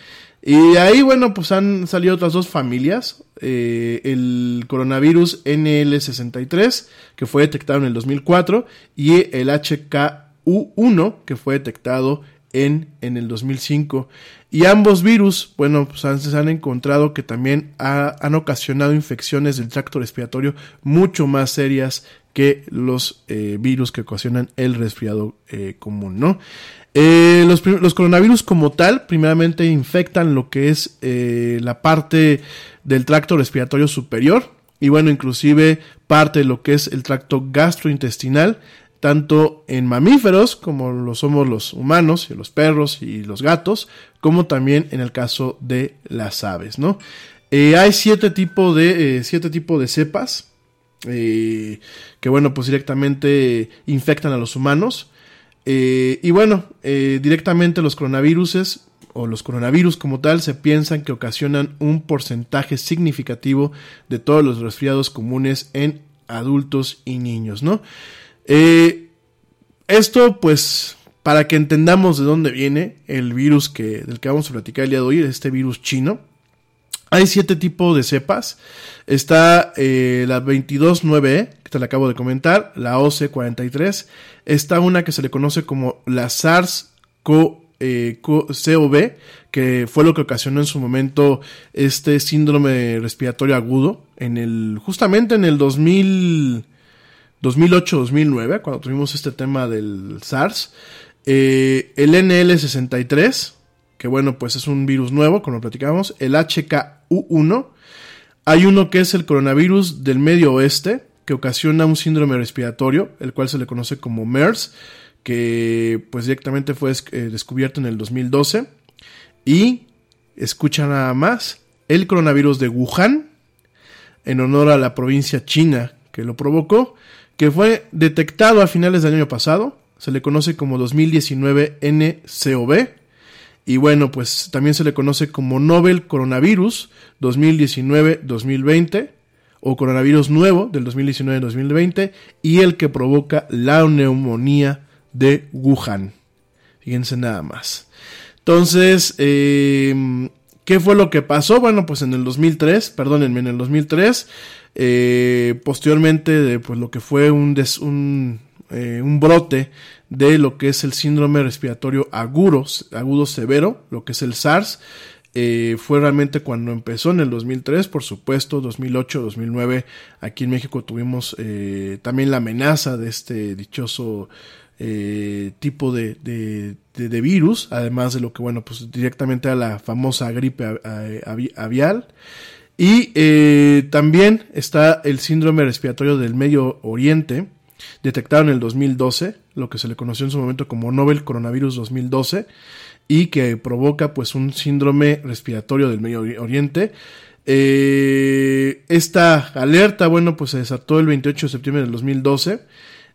Y ahí, bueno, pues han salido otras dos familias. Eh, el coronavirus NL63, que fue detectado en el 2004, y el HKU1, que fue detectado en, en el 2005. Y ambos virus, bueno, pues han, se han encontrado que también han ocasionado infecciones del tracto respiratorio mucho más serias que los eh, virus que ocasionan el resfriado eh, común, ¿no? Eh, los, coronavirus como tal, primeramente infectan lo que es la parte del tracto respiratorio superior y bueno, inclusive parte de lo que es el tracto gastrointestinal tanto en mamíferos, como lo somos los humanos, y los perros y los gatos, como también en el caso de las aves, ¿no? Eh, hay siete tipos de, eh, tipos de cepas eh, que, bueno, pues directamente infectan a los humanos. y bueno, directamente los coronavirus o los coronavirus como tal se piensan que ocasionan un porcentaje significativo de todos los resfriados comunes en adultos y niños, ¿no? Esto, pues, para que entendamos de dónde viene el virus que, del que vamos a platicar el día de hoy, este virus chino. Hay siete tipos de cepas. Está eh, la 22.9E, que te la acabo de comentar, la OC43. Está una que se le conoce como la SARS-CoV, eh, que fue lo que ocasionó en su momento este síndrome respiratorio agudo, en el, justamente en el 2000, 2008-2009, cuando tuvimos este tema del SARS. Eh, el NL63, que bueno, pues es un virus nuevo, como lo platicamos. El HKU1. Hay uno que es el coronavirus del Medio Oeste, que ocasiona un síndrome respiratorio, el cual se le conoce como MERS, que pues directamente fue eh, descubierto en el 2012. Y, escucha nada más, el coronavirus de Wuhan, en honor a la provincia china que lo provocó, que fue detectado a finales del año pasado, se le conoce como 2019 NCOV, y bueno, pues también se le conoce como Nobel Coronavirus 2019-2020 o coronavirus nuevo del 2019-2020 y el que provoca la neumonía de Wuhan. Fíjense nada más. Entonces, eh, ¿qué fue lo que pasó? Bueno, pues en el 2003, perdónenme, en el 2003 eh, posteriormente de pues, lo que fue un, un, eh, un, brote de lo que es el síndrome respiratorio agudo, agudo severo, lo que es el SARS, eh, fue realmente cuando empezó en el 2003, por supuesto, 2008, 2009, aquí en México tuvimos también la amenaza de este dichoso tipo de, de, de, virus, además de lo que, bueno, pues directamente a la famosa gripe avial. Y eh, también está el síndrome respiratorio del Medio Oriente, detectado en el 2012, lo que se le conoció en su momento como Nobel Coronavirus 2012, y que provoca pues un síndrome respiratorio del Medio Oriente. Eh, esta alerta, bueno, pues se desató el 28 de septiembre del 2012.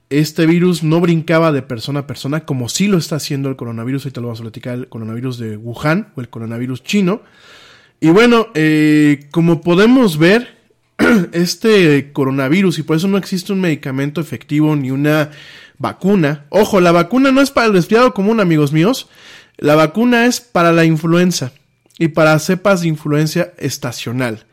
Este virus no brincaba de persona a persona, como sí lo está haciendo el coronavirus, ahorita lo vamos a platicar, el coronavirus de Wuhan o el coronavirus chino. Y bueno, eh, como podemos ver, este coronavirus, y por eso no existe un medicamento efectivo ni una vacuna. Ojo, la vacuna no es para el resfriado común, amigos míos. La vacuna es para la influenza y para cepas de influencia estacional.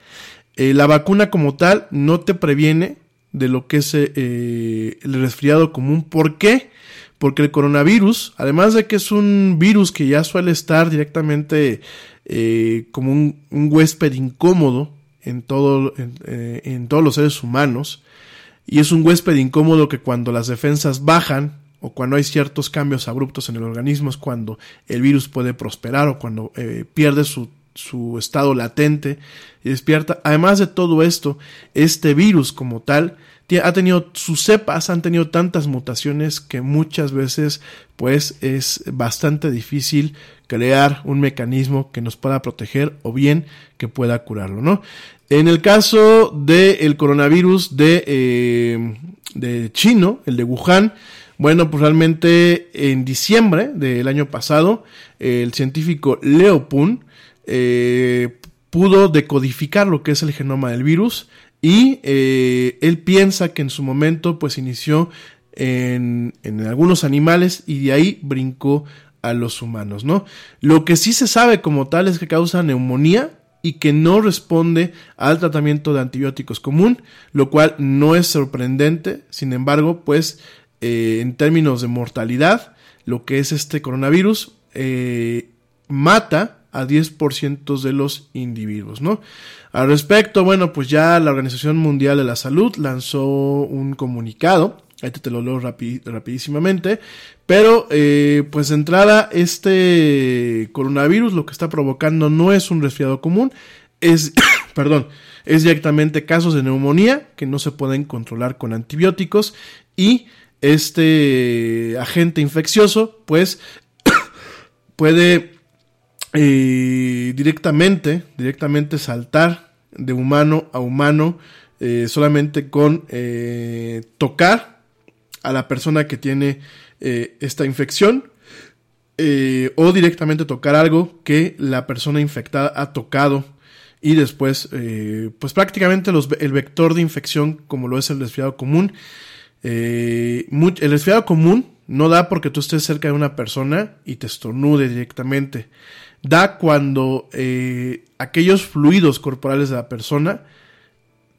Eh, la vacuna como tal no te previene de lo que es eh, el resfriado común. ¿Por qué? Porque el coronavirus, además de que es un virus que ya suele estar directamente eh, como un, huésped incómodo en, todo, eh, en, todos los seres humanos. Y es un huésped incómodo que cuando las defensas bajan o cuando hay ciertos cambios abruptos en el organismo es cuando el virus puede prosperar o cuando eh, pierde su, su estado latente y despierta. Además de todo esto, este virus como tal ha tenido sus cepas, han tenido tantas mutaciones que muchas veces pues es bastante difícil crear un mecanismo que nos pueda proteger o bien que pueda curarlo, ¿no? En el caso del coronavirus de, eh, de chino, el de Wuhan, bueno, pues realmente en diciembre del año pasado, el científico Leo Pun eh, pudo decodificar lo que es el genoma del virus y eh, él piensa que en su momento pues inició en, en, algunos animales y de ahí brincó a los humanos, ¿no? Lo que sí se sabe como tal es que causa neumonía y que no responde al tratamiento de antibióticos común, lo cual no es sorprendente, sin embargo, pues eh, en términos de mortalidad, lo que es este coronavirus eh, mata a 10% de los individuos, ¿no? Al respecto, bueno, pues ya la Organización Mundial de la Salud lanzó un comunicado, ahí te lo leo rapidísimamente, pero eh, pues de entrada este coronavirus lo que está provocando no es un resfriado común, es, perdón, es directamente casos de neumonía que no se pueden controlar con antibióticos y este agente infeccioso, pues puede eh, directamente, directamente saltar de humano a humano eh, solamente con eh, tocar a la persona que tiene esta infección o directamente tocar algo que la persona infectada ha tocado. Y después, pues prácticamente el vector de infección como lo es el resfriado común, el resfriado común no da porque tú estés cerca de una persona y te estornude directamente da cuando eh, aquellos fluidos corporales de la persona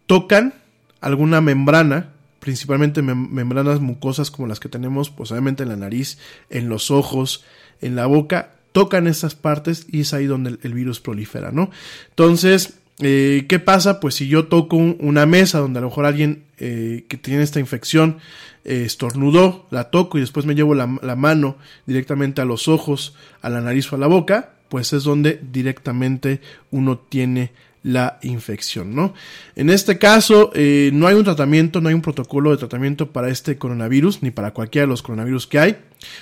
tocan alguna membrana, principalmente membranas mucosas como las que tenemos posiblemente en la nariz, en los ojos, en la boca, tocan esas partes y es ahí donde el, virus prolifera, ¿no? Entonces, eh, ¿qué pasa? Pues si yo toco una mesa donde a lo mejor alguien eh, que tiene esta infección estornudó, la toco y después me llevo la, mano directamente a los ojos, a la nariz o a la boca, pues es donde directamente uno tiene la infección, ¿no? En este caso, eh, no hay un tratamiento, no hay un protocolo de tratamiento para este coronavirus, ni para cualquiera de los coronavirus que hay.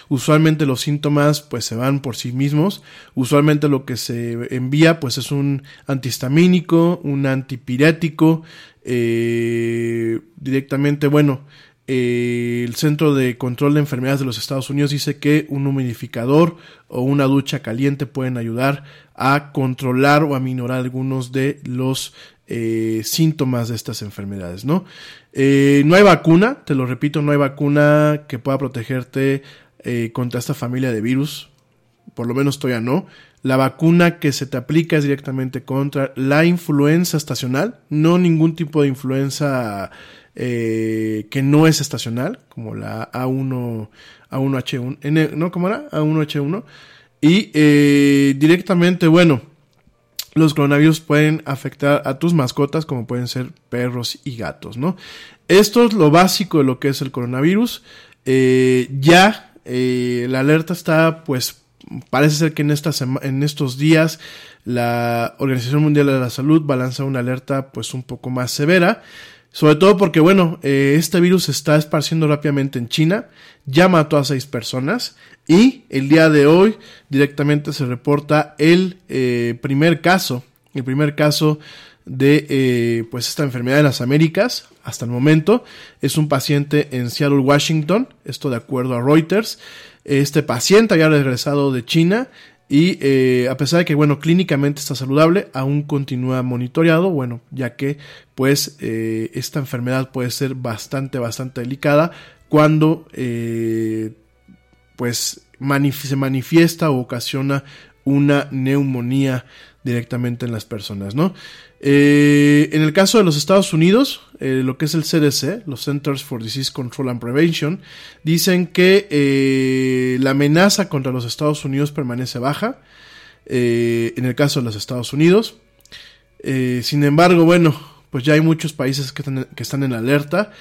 Usualmente los síntomas, pues, se van por sí mismos. Usualmente lo que se envía, pues, es un antihistamínico, un antipirético, eh, directamente, bueno, eh, el Centro de Control de Enfermedades de los Estados Unidos dice que un humidificador o una ducha caliente pueden ayudar a controlar o a minorar algunos de los eh, síntomas de estas enfermedades, ¿no? Eh, no hay vacuna, te lo repito, no hay vacuna que pueda protegerte contra esta familia de virus, por lo menos todavía no. La vacuna que se te aplica es directamente contra la influenza estacional, no ningún tipo de influenza eh, que no es estacional, como la A1, A1H1, ¿no? ¿Cómo era? A1H1. Y eh, directamente, bueno, los coronavirus pueden afectar a tus mascotas, como pueden ser perros y gatos, ¿no? Esto es lo básico de lo que es el coronavirus. Eh, ya la alerta está, pues, parece ser que en, en estos días la Organización Mundial de la Salud va a lanzar una alerta, pues, un poco más severa. Sobre todo porque, bueno, eh, este virus se está esparciendo rápidamente en China, ya mató a seis personas y el día de hoy directamente se reporta el eh, primer caso, el primer caso de eh, pues esta enfermedad en las Américas hasta el momento es un paciente en Seattle, Washington, esto de acuerdo a Reuters. Este paciente había regresado de China y eh, a pesar de que, bueno, clínicamente está saludable, aún continúa monitoreado, bueno, ya que pues eh, esta enfermedad puede ser bastante, bastante delicada cuando eh, pues se manifiesta o ocasiona una neumonía directamente en las personas, ¿no? En el caso de los Estados Unidos, eh, lo que es el CDC, los Centers for Disease Control and Prevention, dicen que eh, la amenaza contra los Estados Unidos permanece baja. en el caso de los Estados Unidos. sin embargo, bueno, pues ya hay muchos países que que están en alerta.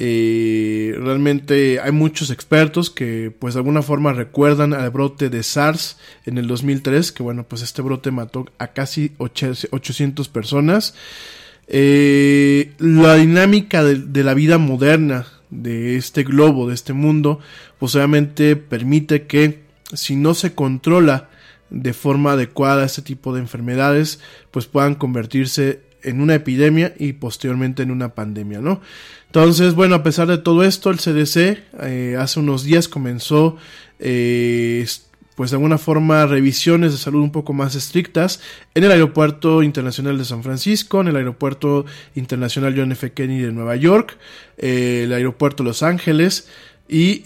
Eh, realmente hay muchos expertos que pues de alguna forma recuerdan al brote de SARS en el 2003, que bueno, pues este brote mató a casi 800 personas. Eh, la dinámica de, la vida moderna de este globo, de este mundo, pues obviamente permite que si no se controla de forma adecuada este tipo de enfermedades, pues puedan convertirse en una epidemia y posteriormente en una pandemia, ¿no? Entonces, bueno, a pesar de todo esto, el CDC eh, hace unos días comenzó, eh, pues de alguna forma, revisiones de salud un poco más estrictas en el Aeropuerto Internacional de San Francisco, en el Aeropuerto Internacional John F. Kennedy de Nueva York, eh, el Aeropuerto Los Ángeles, y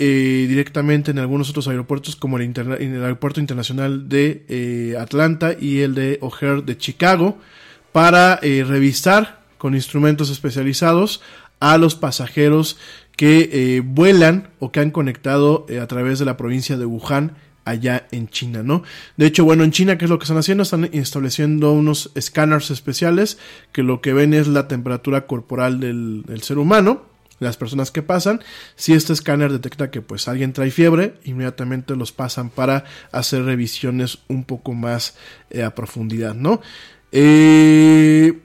directamente en algunos otros aeropuertos como el, Aeropuerto Internacional de Atlanta y el de O'Hare de Chicago para revisar con instrumentos especializados a los pasajeros que eh, vuelan o que han conectado eh, a través de la provincia de Wuhan allá en China, ¿no? De hecho, bueno, en China, ¿qué es lo que están haciendo? Están estableciendo unos escáneres especiales que lo que ven es la temperatura corporal del, ser humano, las personas que pasan. Si este escáner detecta que pues alguien trae fiebre, inmediatamente los pasan para hacer revisiones un poco más eh, a profundidad, ¿no? Eh,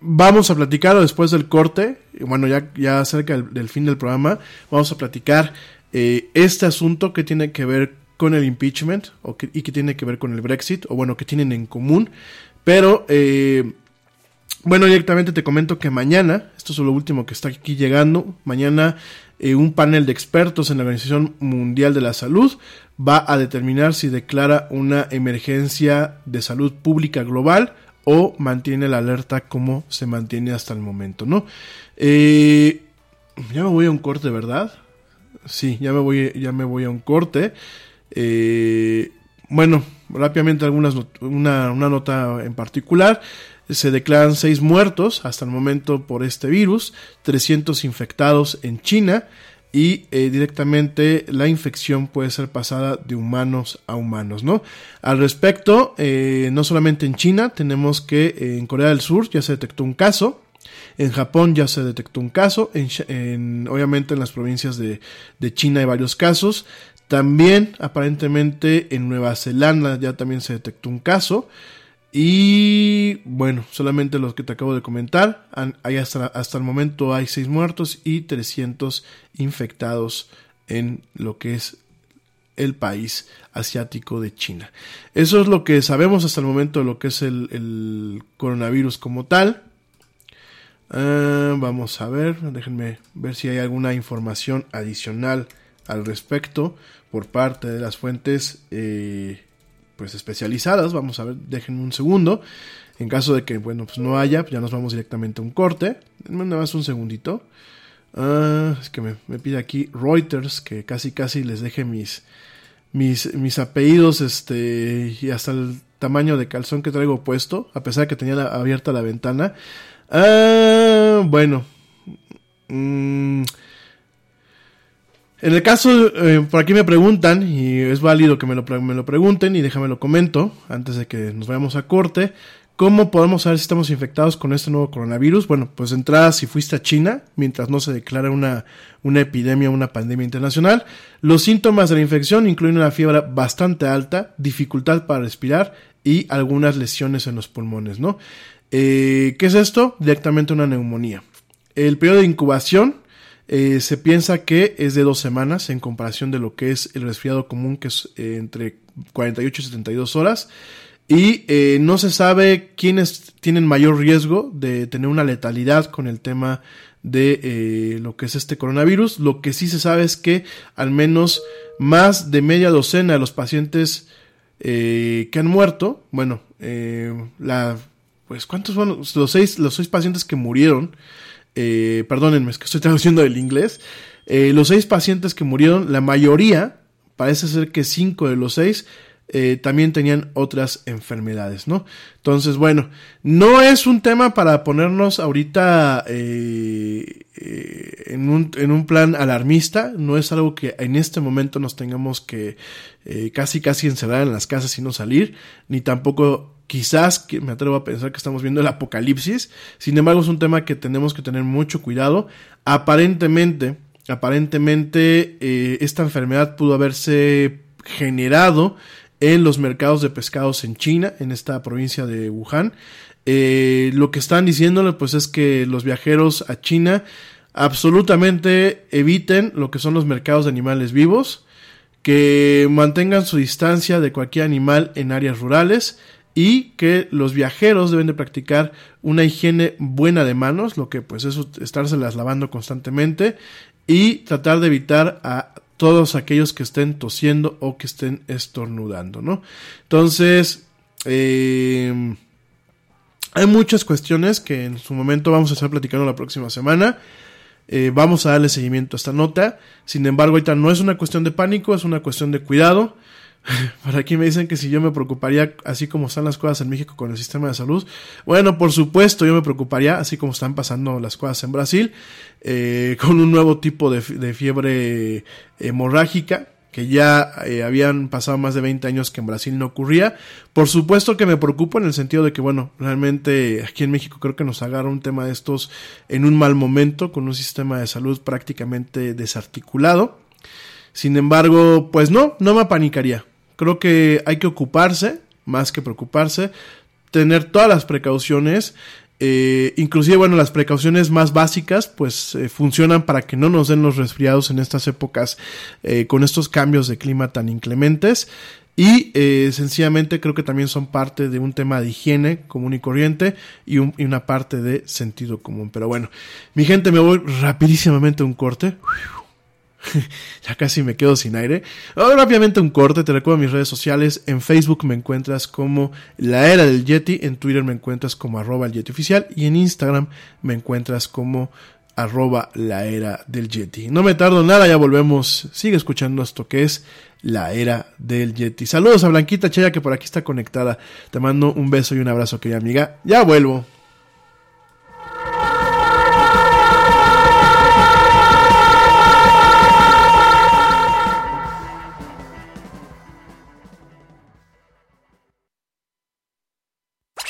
vamos a platicar después del corte, bueno, ya, ya cerca del, fin del programa, vamos a platicar eh, este asunto que tiene que ver con el impeachment o y que tiene que ver con el Brexit, o bueno, que tienen en común. Pero, eh, bueno, directamente te comento que mañana, esto es lo último que está aquí llegando, mañana eh, un panel de expertos en la Organización Mundial de la Salud va a determinar si declara una emergencia de salud pública global o mantiene la alerta como se mantiene hasta el momento, ¿no? Ya me voy a un corte, ¿verdad? Sí, ya me voy, ya me voy a un corte. Eh, bueno, rápidamente algunas una, una nota en particular. Se declaran seis muertos hasta el momento por este virus, 300 infectados en China y eh, directamente la infección puede ser pasada de humanos a humanos, ¿no? Al respecto, eh, no solamente en China, tenemos que en Corea del Sur ya se detectó un caso, en Japón ya se detectó un caso, en, obviamente en las provincias de, de China hay varios casos, también aparentemente en Nueva Zelanda ya también se detectó un caso, y bueno, solamente los que te acabo de comentar. Hay hasta, hasta el momento hay 6 muertos y 300 infectados en lo que es el país asiático de China. Eso es lo que sabemos hasta el momento de lo que es el, coronavirus como tal. Ah, vamos a ver, déjenme ver si hay alguna información adicional al respecto por parte de las fuentes eh, pues especializadas. Vamos a ver, déjenme un segundo. En caso de que, bueno, pues no haya, ya nos vamos directamente a un corte. Denme nada más un segundito. Ah, es que me, pide aquí Reuters que casi casi les deje mis, mis, mis apellidos este, y hasta el tamaño de calzón que traigo puesto, a pesar de que tenía abierta la ventana. Ah, bueno. Mm, en el caso, eh, por aquí me preguntan, y es válido que me lo, me lo pregunten, y déjame lo comento, antes de que nos vayamos a corte, ¿cómo podemos saber si estamos infectados con este nuevo coronavirus? Bueno, pues entrada si fuiste a China, mientras no se declara una, una epidemia, una pandemia internacional. Los síntomas de la infección incluyen una fiebre bastante alta, dificultad para respirar y algunas lesiones en los pulmones, ¿no? Eh, ¿Qué es esto? Directamente una neumonía. El periodo de incubación eh, se piensa que es de dos semanas en comparación de lo que es el resfriado común, que es eh, entre 48 y 72 horas. Y no se sabe quiénes tienen mayor riesgo de tener una letalidad con el tema de lo que es este coronavirus. Lo que sí se sabe es que al menos más de media docena de los pacientes que han muerto, bueno, la, pues cuántos fueron los seis, los seis pacientes que murieron eh, perdónenme, es que estoy traduciendo del inglés, eh, los seis pacientes que murieron, la mayoría, parece ser que cinco de los seis, eh, también tenían otras enfermedades, ¿no? Entonces, bueno, no es un tema para ponernos ahorita eh, en, un, en, un, plan alarmista, no es algo que en este momento nos tengamos que casi casi encerrar en las casas y no salir, ni tampoco Quizás que me atrevo a pensar que estamos viendo el apocalipsis. Sin embargo, es un tema que tenemos que tener mucho cuidado. Aparentemente, aparentemente, eh, esta enfermedad pudo haberse generado en los mercados de pescados en China, en esta provincia de Wuhan. Eh, lo que están diciéndole, pues, es que los viajeros a China absolutamente eviten lo que son los mercados de animales vivos, que mantengan su distancia de cualquier animal en áreas rurales y que los viajeros deben de practicar una higiene buena de manos, lo que pues es estárselas lavando constantemente y tratar de evitar a todos aquellos que estén tosiendo o que estén estornudando, ¿no? Entonces, eh, hay muchas cuestiones que en su momento vamos a estar platicando la próxima semana. Eh, vamos a darle seguimiento a esta nota. Sin embargo, ahorita no es una cuestión de pánico, es una cuestión de cuidado. Por aquí me dicen que si yo me preocuparía así como están las cosas en México con el sistema de salud. Bueno, por supuesto yo me preocuparía así como están pasando las cosas en Brasil, eh, con un nuevo tipo de, fiebre hemorrágica que ya eh, habían pasado más de 20 años que en Brasil no ocurría. Por supuesto que me preocupo en el sentido de que, bueno, realmente aquí en México creo que nos agarra un tema de estos en un mal momento, con un sistema de salud prácticamente desarticulado. Sin embargo, pues no, no me apanicaría. Creo que hay que ocuparse, más que preocuparse, tener todas las precauciones Eh, inclusive, bueno, las precauciones más básicas pues eh, funcionan para que no nos den los resfriados en estas épocas eh, con estos cambios de clima tan inclementes. Y sencillamente creo que también son parte de un tema de higiene común y corriente y, un, y, una parte de sentido común. Pero bueno, mi gente, me voy rapidísimamente a un corte. ya casi me quedo sin aire. Ahora rápidamente un corte, te recuerdo mis redes sociales. En Facebook me encuentras como La Era del Yeti, en Twitter me encuentras como arroba el Yeti oficial y en Instagram me encuentras como arroba la era del Yeti. No me tardo nada, ya volvemos. Sigue escuchando esto que es la era del Yeti. Saludos a Blanquita Chaya que por aquí está conectada. Te mando un beso y un abrazo, querida amiga. Ya vuelvo.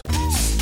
Plus.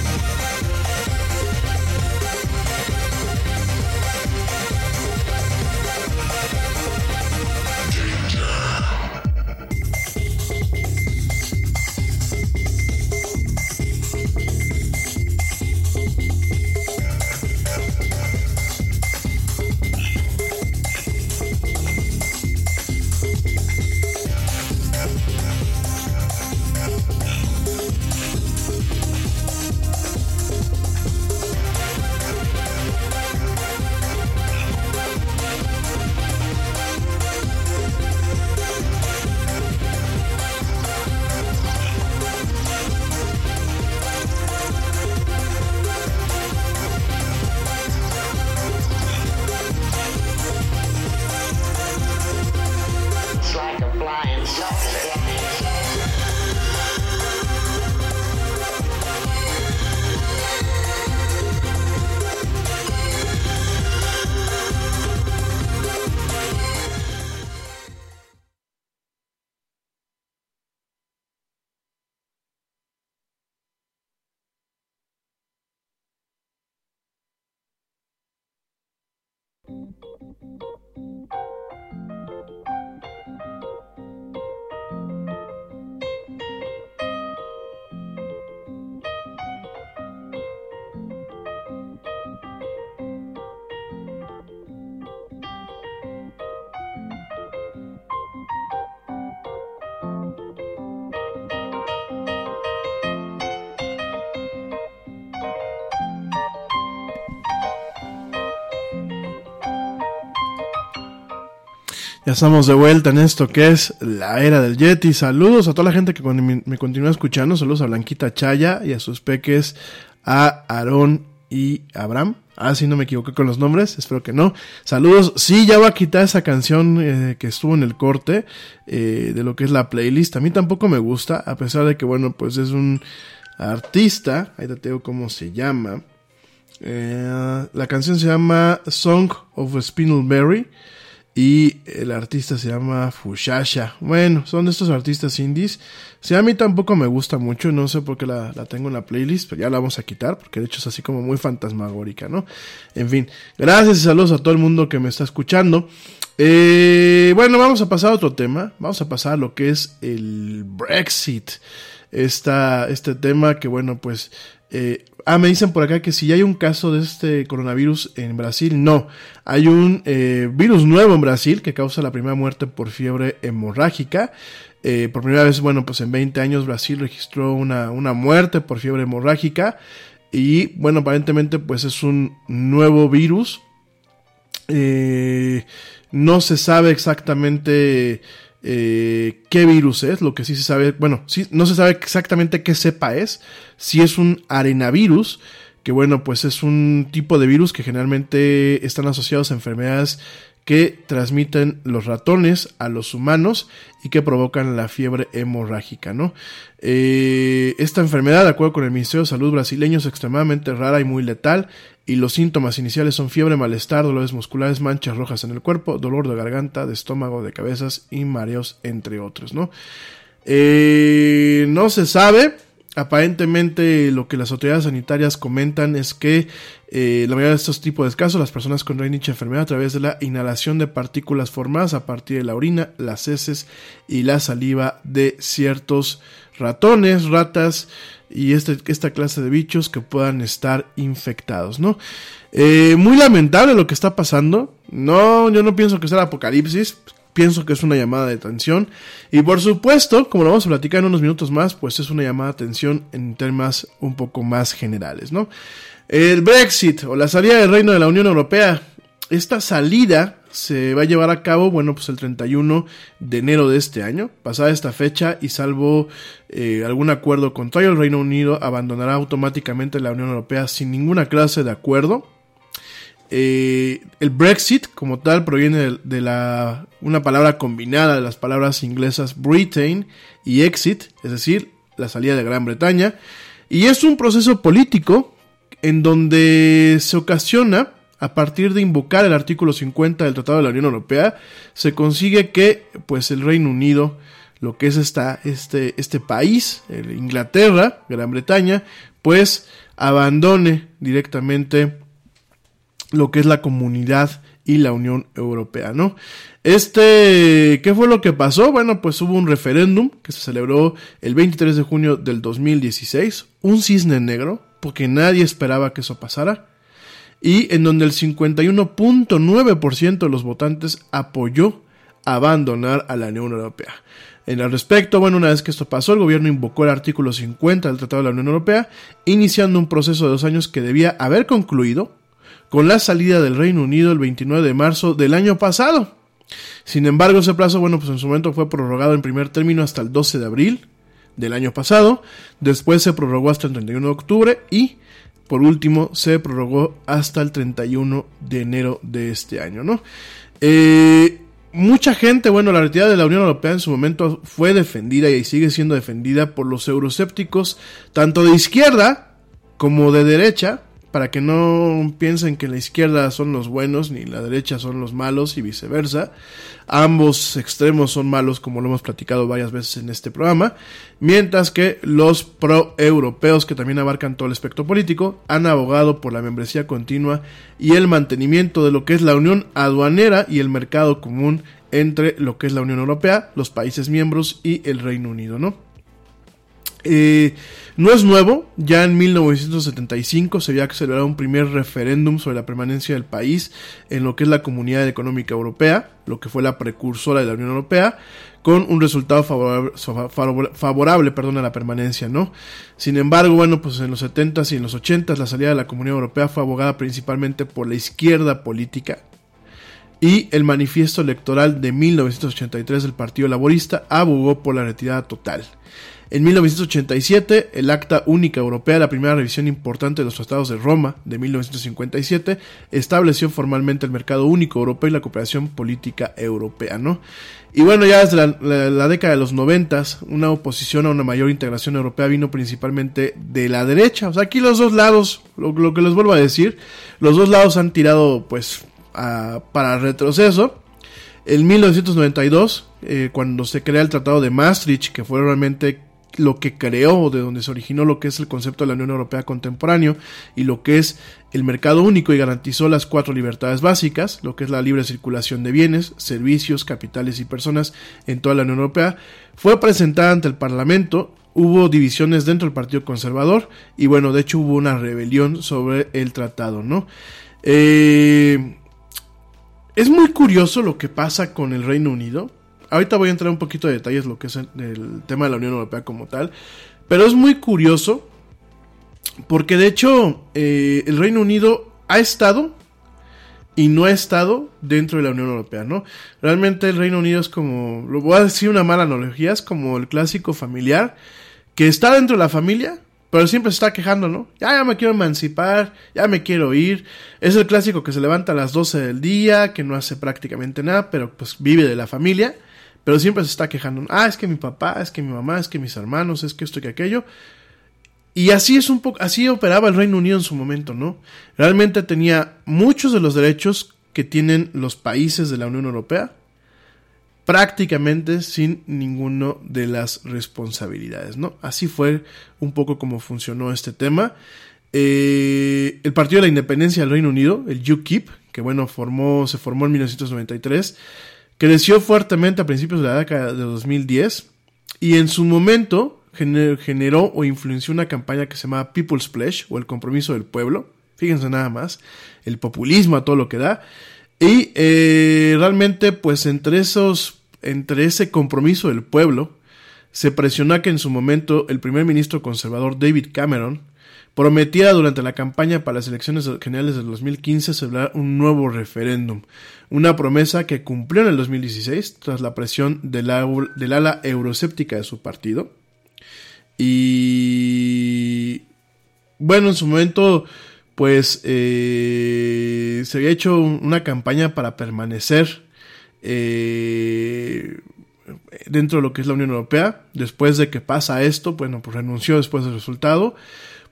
Estamos de vuelta en esto que es la era del Yeti. Saludos a toda la gente que me continúa escuchando. Saludos a Blanquita Chaya y a sus peques, a Aarón y Abraham. Ah, si no me equivoqué con los nombres, espero que no. Saludos. Sí, ya va a quitar esa canción eh, que estuvo en el corte eh, de lo que es la playlist. A mí tampoco me gusta, a pesar de que, bueno, pues es un artista. Ahí te digo cómo se llama. Eh, la canción se llama Song of Spindleberry. Y el artista se llama Fushasha. Bueno, son de estos artistas indies. Si a mí tampoco me gusta mucho, no sé por qué la, tengo en la playlist, pero ya la vamos a quitar, porque de hecho es así como muy fantasmagórica, ¿no? En fin, gracias y saludos a todo el mundo que me está escuchando. Eh, bueno, vamos a pasar a otro tema. Vamos a pasar a lo que es el Brexit. Esta, este tema que, bueno, pues eh, ah, me dicen por acá que si hay un caso de este coronavirus en Brasil, no. Hay un eh, virus nuevo en Brasil que causa la primera muerte por fiebre hemorrágica. Eh, por primera vez, bueno, pues en 20 años Brasil registró una, una muerte por fiebre hemorrágica. Y bueno, aparentemente pues es un nuevo virus. no se sabe exactamente eh, qué virus es, lo que sí se sabe, bueno, sí, no se sabe exactamente qué cepa es, si es un arenavirus, que bueno, pues es un tipo de virus que generalmente están asociados a enfermedades que transmiten los ratones a los humanos y que provocan la fiebre hemorrágica, ¿no? Eh, esta enfermedad, de acuerdo con el Ministerio de Salud brasileño, es extremadamente rara y muy letal y los síntomas iniciales son fiebre, malestar, dolores musculares, manchas rojas en el cuerpo, dolor de garganta, de estómago, de cabezas y mareos, entre otros, ¿no? Eh, no se sabe Aparentemente lo que las autoridades sanitarias comentan es que eh, la mayoría de estos tipos de casos, las personas con dicha enfermedad a través de la inhalación de partículas formadas a partir de la orina, las heces y la saliva de ciertos ratones, ratas y este, esta clase de bichos que puedan estar infectados, ¿no? Eh, muy lamentable lo que está pasando. No, yo no pienso que sea el apocalipsis pienso que es una llamada de atención. Y por supuesto, como lo vamos a platicar en unos minutos más, pues es una llamada de atención en temas un poco más generales, ¿no? El Brexit o la salida del Reino de la Unión Europea. Esta salida se va a llevar a cabo, bueno, pues el 31 de enero de este año. Pasada esta fecha y salvo eh, algún acuerdo contrario, el Reino Unido abandonará automáticamente la Unión Europea sin ninguna clase de acuerdo. Eh, el Brexit, como tal, proviene de, la, una palabra combinada de las palabras inglesas Britain y exit, es decir, la salida de Gran Bretaña. Y es un proceso político en donde se ocasiona, a partir de invocar el artículo 50 del Tratado de la Unión Europea, se consigue que pues, el Reino Unido, lo que es esta, este, este país, Inglaterra, Gran Bretaña, pues abandone directamente lo que es la comunidad y la Unión Europea, ¿no? Este, ¿qué fue lo que pasó? Bueno, pues hubo un referéndum que se celebró el 23 de junio del 2016, un cisne negro, porque nadie esperaba que eso pasara, y en donde el 51.9% de los votantes apoyó abandonar a la Unión Europea. En el respecto, bueno, una vez que esto pasó, el gobierno invocó el artículo 50 del Tratado de la Unión Europea, iniciando un proceso de dos años que debía haber concluido con la salida del Reino Unido el 29 de marzo del año pasado. Sin embargo, ese plazo, bueno, pues en su momento fue prorrogado en primer término hasta el 12 de abril del año pasado, después se prorrogó hasta el 31 de octubre y por último se prorrogó hasta el 31 de enero de este año, ¿no? Eh, mucha gente, bueno, la retirada de la Unión Europea en su momento fue defendida y sigue siendo defendida por los euroscépticos, tanto de izquierda como de derecha, para que no piensen que la izquierda son los buenos ni la derecha son los malos y viceversa. Ambos extremos son malos como lo hemos platicado varias veces en este programa, mientras que los pro-europeos que también abarcan todo el espectro político han abogado por la membresía continua y el mantenimiento de lo que es la unión aduanera y el mercado común entre lo que es la Unión Europea, los países miembros y el Reino Unido, ¿no? Eh, no es nuevo, ya en 1975 se había celebrado un primer referéndum sobre la permanencia del país en lo que es la Comunidad Económica Europea, lo que fue la precursora de la Unión Europea, con un resultado favorable, favorable perdón, a la permanencia, ¿no? Sin embargo, bueno, pues en los 70s y en los 80s la salida de la Comunidad Europea fue abogada principalmente por la izquierda política, y el manifiesto electoral de 1983 del Partido Laborista abogó por la retirada total. En 1987, el Acta Única Europea, la primera revisión importante de los tratados de Roma de 1957, estableció formalmente el mercado único europeo y la cooperación política europea, ¿no? Y bueno, ya desde la, década de los 90, una oposición a una mayor integración europea vino principalmente de la derecha. O sea, aquí los dos lados, lo, que les vuelvo a decir, los dos lados han tirado pues para retroceso. En 1992, eh, cuando se crea el Tratado de Maastricht, que fue realmente lo que creó, de donde se originó lo que es el concepto de la Unión Europea contemporáneo y lo que es el mercado único y garantizó las cuatro libertades básicas, lo que es la libre circulación de bienes, servicios, capitales y personas en toda la Unión Europea, fue presentada ante el Parlamento, hubo divisiones dentro del Partido Conservador y bueno, de hecho hubo una rebelión sobre el tratado, ¿no? Eh, es muy curioso lo que pasa con el Reino Unido ahorita voy a entrar un poquito de detalles lo que es el, tema de la Unión Europea como tal. Pero es muy curioso porque de hecho eh, el Reino Unido ha estado y no ha estado dentro de la Unión Europea, ¿no? Realmente el Reino Unido es como, lo voy a decir una mala analogía, es como el clásico familiar que está dentro de la familia, pero siempre se está quejando, ¿no? Ya, me quiero emancipar, ya me quiero ir. Es el clásico que se levanta a las 12 del día, que no hace prácticamente nada, pero pues vive de la familia pero siempre se está quejando. Ah, es que mi papá, es que mi mamá, es que mis hermanos, es que esto y que aquello. Y así es un poco, así operaba el Reino Unido en su momento, ¿no? Realmente tenía muchos de los derechos que tienen los países de la Unión Europea, prácticamente sin ninguno de las responsabilidades, ¿no? Así fue un poco como funcionó este tema. Eh, el Partido de la Independencia del Reino Unido, el UKIP, que bueno, formó, se formó en 1993, Creció fuertemente a principios de la década de 2010 y en su momento generó o influenció una campaña que se llamaba People's Pledge o el compromiso del pueblo. Fíjense nada más, el populismo a todo lo que da. Y eh, realmente, pues entre esos, entre ese compromiso del pueblo, se presionó que en su momento el primer ministro conservador David Cameron prometía durante la campaña para las elecciones generales del 2015 celebrar un nuevo referéndum, una promesa que cumplió en el 2016 tras la presión del, ala euroséptica de su partido. Y bueno, en su momento, pues eh, se había hecho una campaña para permanecer eh, dentro de lo que es la Unión Europea. Después de que pasa esto, bueno, pues renunció después del resultado.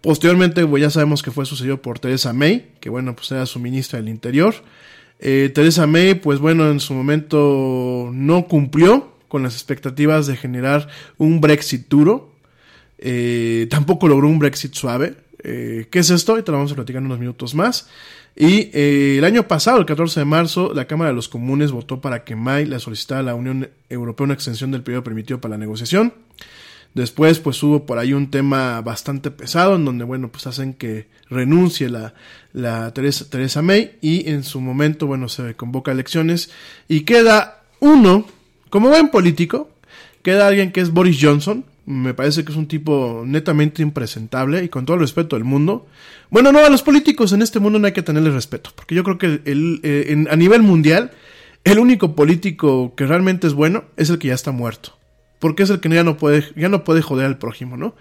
Posteriormente, ya sabemos que fue sucedido por Teresa May, que bueno, pues era su ministra del Interior. Eh, Teresa May, pues bueno, en su momento no cumplió con las expectativas de generar un Brexit duro. Eh, tampoco logró un Brexit suave. Eh, ¿Qué es esto? Y te lo vamos a platicar en unos minutos más. Y el año pasado, el 14 de marzo, la Cámara de los Comunes votó para que May le solicitara a la Unión Europea una extensión del periodo permitido para la negociación. Después, pues hubo por ahí un tema bastante pesado en donde, bueno, pues hacen que renuncie la, la Teresa, Teresa May y en su momento, bueno, se convoca elecciones y queda uno, como buen político, queda alguien que es Boris Johnson, me parece que es un tipo netamente impresentable y con todo el respeto del mundo. Bueno, no, a los políticos en este mundo no hay que tenerles respeto, porque yo creo que el, eh, a nivel mundial, el único político que realmente es bueno es el que ya está muerto porque es el que ya no puede, ya no puede joder al prójimo, ¿no?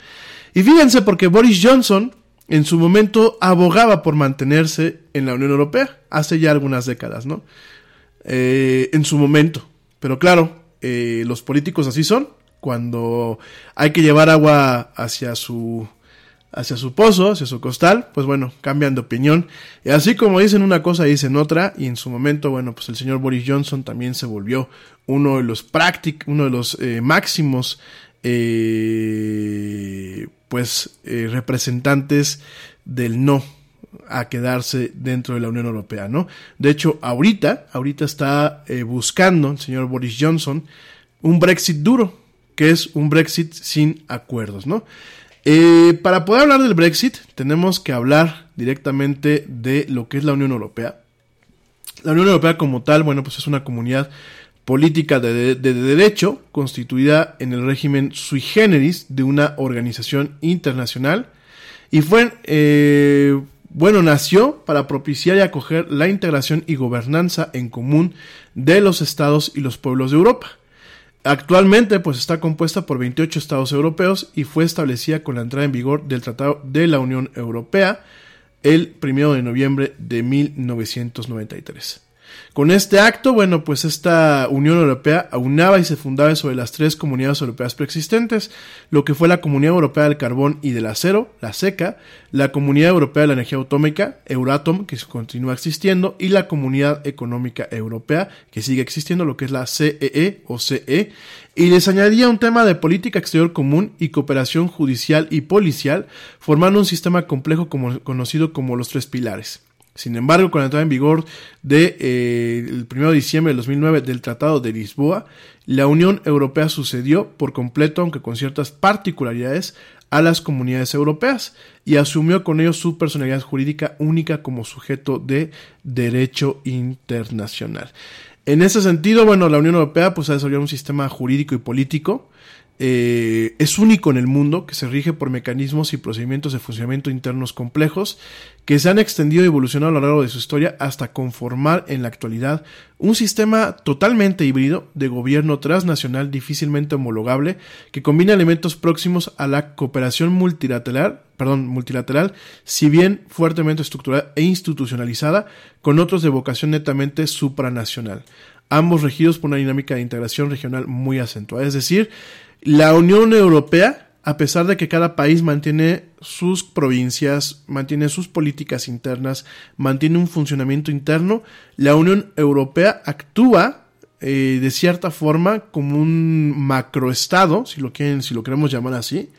Y fíjense, porque Boris Johnson en su momento abogaba por mantenerse en la Unión Europea, hace ya algunas décadas, ¿no? Eh, en su momento. Pero claro, eh, los políticos así son, cuando hay que llevar agua hacia su hacia su pozo, hacia su costal, pues bueno, cambian de opinión. Y así como dicen una cosa, dicen otra. Y en su momento, bueno, pues el señor Boris Johnson también se volvió uno de los uno de los eh, máximos, eh, pues, eh, representantes del no a quedarse dentro de la Unión Europea, ¿no? De hecho, ahorita, ahorita está buscando el señor Boris Johnson un Brexit duro, que es un Brexit sin acuerdos, ¿no? Eh, para poder hablar del Brexit, tenemos que hablar directamente de lo que es la Unión Europea. La Unión Europea como tal, bueno, pues es una comunidad política de, derecho constituida en el régimen sui generis de una organización internacional y fue, eh, bueno, nació para propiciar y acoger la integración y gobernanza en común de los estados y los pueblos de Europa. Actualmente, pues está compuesta por 28 estados europeos y fue establecida con la entrada en vigor del Tratado de la Unión Europea el 1 de noviembre de 1993. Con este acto, bueno, pues esta Unión Europea aunaba y se fundaba sobre las tres comunidades europeas preexistentes, lo que fue la Comunidad Europea del Carbón y del Acero, la SECA, la Comunidad Europea de la Energía Atómica, Euratom, que continúa existiendo, y la Comunidad Económica Europea, que sigue existiendo, lo que es la CEE o CE, y les añadía un tema de política exterior común y cooperación judicial y policial, formando un sistema complejo conocido como los tres pilares. Sin embargo, con la entrada en vigor del de, eh, 1 de diciembre de 2009 del Tratado de Lisboa, la Unión Europea sucedió por completo, aunque con ciertas particularidades, a las comunidades europeas y asumió con ello su personalidad jurídica única como sujeto de derecho internacional. En ese sentido, bueno, la Unión Europea pues ha desarrollado un sistema jurídico y político eh, es único en el mundo, que se rige por mecanismos y procedimientos de funcionamiento internos complejos, que se han extendido y evolucionado a lo largo de su historia hasta conformar en la actualidad un sistema totalmente híbrido de gobierno transnacional difícilmente homologable, que combina elementos próximos a la cooperación multilateral, perdón, multilateral, si bien fuertemente estructurada e institucionalizada, con otros de vocación netamente supranacional ambos regidos por una dinámica de integración regional muy acentuada. Es decir, la Unión Europea, a pesar de que cada país mantiene sus provincias, mantiene sus políticas internas, mantiene un funcionamiento interno, la Unión Europea actúa eh, de cierta forma como un macroestado, si lo quieren, si lo queremos llamar así,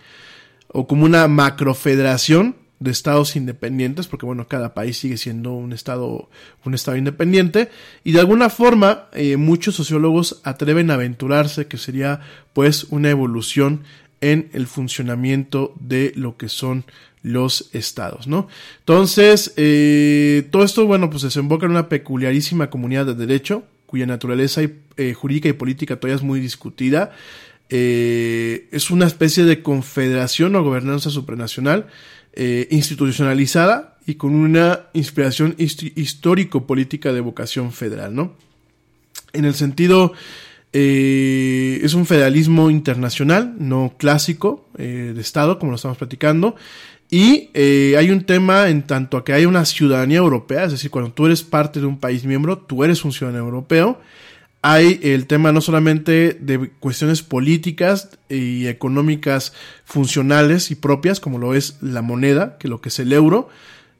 o como una macrofederación de estados independientes, porque bueno, cada país sigue siendo un estado, un estado independiente, y de alguna forma eh, muchos sociólogos atreven a aventurarse que sería pues una evolución en el funcionamiento de lo que son los estados, ¿no? Entonces, eh, todo esto, bueno, pues desemboca en una peculiarísima comunidad de derecho, cuya naturaleza eh, jurídica y política todavía es muy discutida. es una especie de confederación o gobernanza supranacional eh, institucionalizada y con una inspiración histórico-política de vocación federal, ¿no? En el sentido, eh, es un federalismo internacional, no clásico eh, de Estado, como lo estamos platicando, y hay un tema en tanto a que hay una ciudadanía europea, es decir, cuando tú eres parte de un país miembro, tú eres un ciudadano europeo, hay el tema no solamente de cuestiones políticas y económicas funcionales y propias, como lo es la moneda, que lo que es el euro,